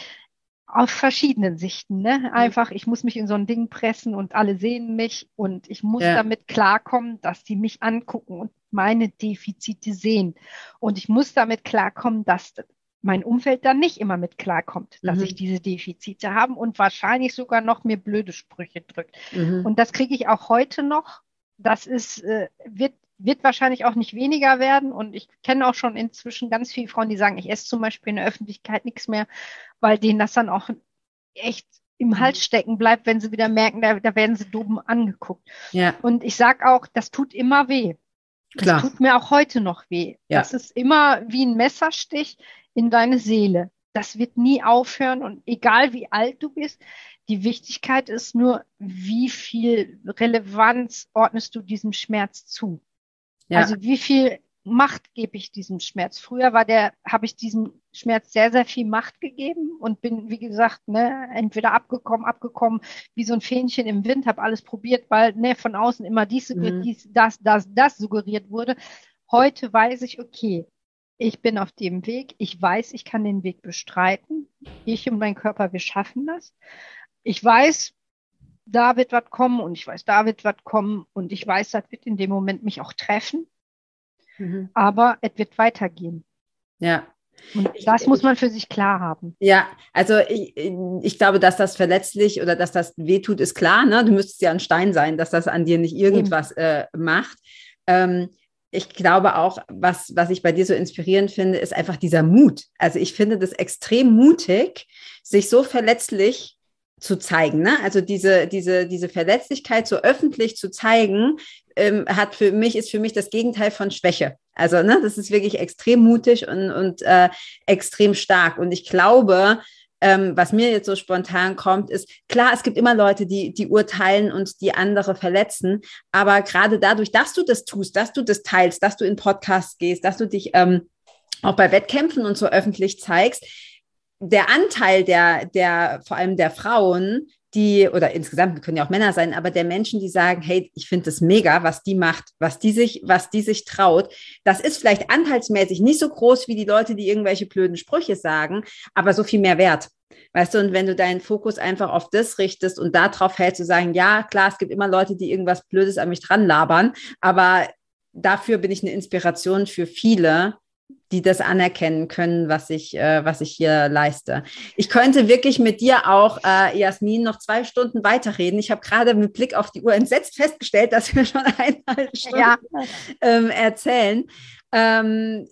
aus verschiedenen Sichten. Ne? Mhm. Einfach, ich muss mich in so ein Ding pressen und alle sehen mich und ich muss ja. damit klarkommen, dass die mich angucken und meine Defizite sehen. Und ich muss damit klarkommen, dass mein Umfeld dann nicht immer mit klarkommt, dass mhm. ich diese Defizite habe und wahrscheinlich sogar noch mir blöde Sprüche drückt. Mhm. Und das kriege ich auch heute noch. Das ist, äh, wird wird wahrscheinlich auch nicht weniger werden. Und ich kenne auch schon inzwischen ganz viele Frauen, die sagen, ich esse zum Beispiel in der Öffentlichkeit nichts mehr, weil denen das dann auch echt im Hals mhm. stecken bleibt, wenn sie wieder merken, da, da werden sie dumm angeguckt. Ja. Und ich sage auch, das tut immer weh. Klar. Das tut mir auch heute noch weh. Ja. Das ist immer wie ein Messerstich in deine Seele. Das wird nie aufhören und egal wie alt du bist, die Wichtigkeit ist nur, wie viel Relevanz ordnest du diesem Schmerz zu. Ja. Also wie viel Macht gebe ich diesem Schmerz? Früher war der, habe ich diesem Schmerz sehr, sehr viel Macht gegeben und bin, wie gesagt, ne, entweder abgekommen, abgekommen, wie so ein Fähnchen im Wind, habe alles probiert, weil ne, von außen immer dies, mhm. dies, das, das, das suggeriert wurde. Heute weiß ich, okay, ich bin auf dem Weg, ich weiß, ich kann den Weg bestreiten. Ich und mein Körper, wir schaffen das. Ich weiß, da wird was kommen und ich weiß, da wird was kommen und ich weiß, das wird in dem Moment mich auch treffen. Mhm. Aber es wird weitergehen. Ja. Und das muss man für sich klar haben. Ja, also ich, ich glaube, dass das verletzlich oder dass das wehtut, ist klar. Ne? Du müsstest ja ein Stein sein, dass das an dir nicht irgendwas äh, macht. Ähm, ich glaube auch, was, was ich bei dir so inspirierend finde, ist einfach dieser Mut. Also ich finde das extrem mutig, sich so verletzlich zu zeigen. Ne? Also diese, diese, diese Verletzlichkeit so öffentlich zu zeigen, ähm, hat für mich, ist für mich das Gegenteil von Schwäche. Also, ne, das ist wirklich extrem mutig und, und äh, extrem stark. Und ich glaube, ähm, was mir jetzt so spontan kommt, ist, klar, es gibt immer Leute, die, die urteilen und die andere verletzen, aber gerade dadurch, dass du das tust, dass du das teilst, dass du in Podcasts gehst, dass du dich ähm, auch bei Wettkämpfen und so öffentlich zeigst, der Anteil der, der, vor allem der Frauen, die, oder insgesamt können ja auch Männer sein, aber der Menschen, die sagen, hey, ich finde das mega, was die macht, was die sich, was die sich traut. Das ist vielleicht anteilsmäßig nicht so groß wie die Leute, die irgendwelche blöden Sprüche sagen, aber so viel mehr wert. Weißt du, und wenn du deinen Fokus einfach auf das richtest und darauf hältst, zu sagen, ja, klar, es gibt immer Leute, die irgendwas Blödes an mich dran labern, aber dafür bin ich eine Inspiration für viele, die das anerkennen können, was ich, äh, was ich hier leiste. Ich könnte wirklich mit dir auch, äh, Jasmin, noch zwei Stunden weiterreden. Ich habe gerade mit Blick auf die Uhr entsetzt festgestellt, dass wir schon eineinhalb Stunden ja. ähm, erzählen. Ähm,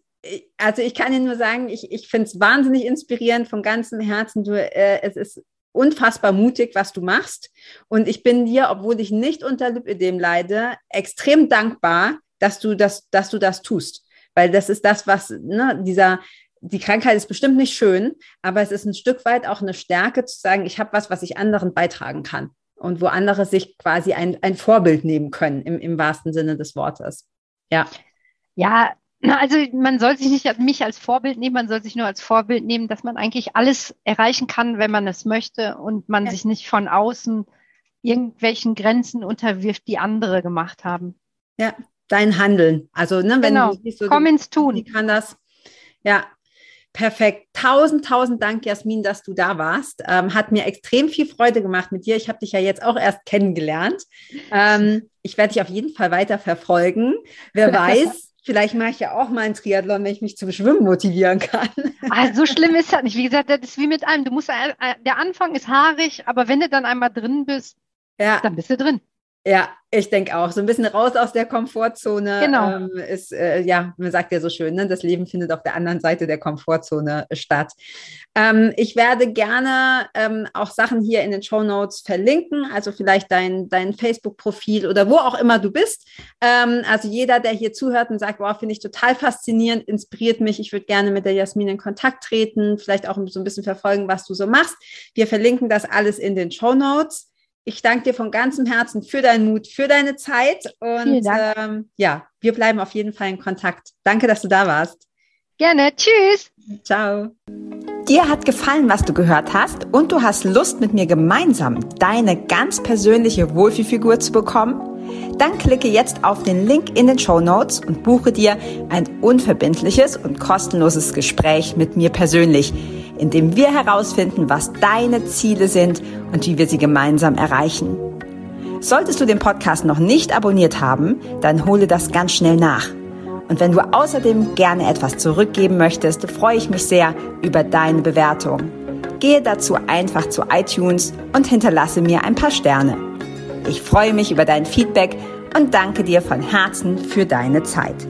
also ich kann dir nur sagen, ich, ich finde es wahnsinnig inspirierend von ganzem Herzen. Du, äh, es ist unfassbar mutig, was du machst. Und ich bin dir, obwohl ich nicht unter Lipödem leide, extrem dankbar, dass du das, dass du das tust. Weil das ist das, was, ne, dieser, die Krankheit ist bestimmt nicht schön, aber es ist ein Stück weit auch eine Stärke zu sagen, ich habe was, was ich anderen beitragen kann. Und wo andere sich quasi ein, ein Vorbild nehmen können, im, im wahrsten Sinne des Wortes. Ja. Ja, also man soll sich nicht mich als Vorbild nehmen, man soll sich nur als Vorbild nehmen, dass man eigentlich alles erreichen kann, wenn man es möchte und man ja. sich nicht von außen irgendwelchen Grenzen unterwirft, die andere gemacht haben. Ja, dein Handeln. Also, ne, wenn genau. du siehst, so, komm ins Tun. Wie kann das? Ja, perfekt. Tausend, tausend Dank, Jasmin, dass du da warst. Ähm, hat mir extrem viel Freude gemacht mit dir. Ich habe dich ja jetzt auch erst kennengelernt. Ähm, ich werde dich auf jeden Fall weiter verfolgen. Wer weiß, Vielleicht mache ich ja auch mal einen Triathlon, wenn ich mich zum Schwimmen motivieren kann. Ah, so schlimm ist das nicht. Wie gesagt, das ist wie mit allem. Du musst, äh, der Anfang ist haarig, aber wenn du dann einmal drin bist, ja. dann bist du drin. Ja, ich denke auch. So ein bisschen raus aus der Komfortzone. Genau. Ähm, ist, äh, ja, man sagt ja so schön, ne? das Leben findet auf der anderen Seite der Komfortzone statt. Ähm, ich werde gerne ähm, auch Sachen hier in den Show Notes verlinken, also vielleicht dein, dein Facebook-Profil oder wo auch immer du bist. Ähm, also jeder, der hier zuhört und sagt, wow, finde ich total faszinierend, inspiriert mich. Ich würde gerne mit der Jasmin in Kontakt treten, vielleicht auch so ein bisschen verfolgen, was du so machst. Wir verlinken das alles in den Show Notes. Ich danke dir von ganzem Herzen für deinen Mut, für deine Zeit und ähm, ja, wir bleiben auf jeden Fall in Kontakt. Danke, dass du da warst. Gerne. Tschüss. Ciao. Dir hat gefallen, was du gehört hast und du hast Lust, mit mir gemeinsam deine ganz persönliche Wohlfühlfigur zu bekommen? Dann klicke jetzt auf den Link in den Show Notes und buche dir ein unverbindliches und kostenloses Gespräch mit mir persönlich in dem wir herausfinden, was deine Ziele sind und wie wir sie gemeinsam erreichen. Solltest du den Podcast noch nicht abonniert haben, dann hole das ganz schnell nach. Und wenn du außerdem gerne etwas zurückgeben möchtest, freue ich mich sehr über deine Bewertung. Gehe dazu einfach zu iTunes und hinterlasse mir ein paar Sterne. Ich freue mich über dein Feedback und danke dir von Herzen für deine Zeit.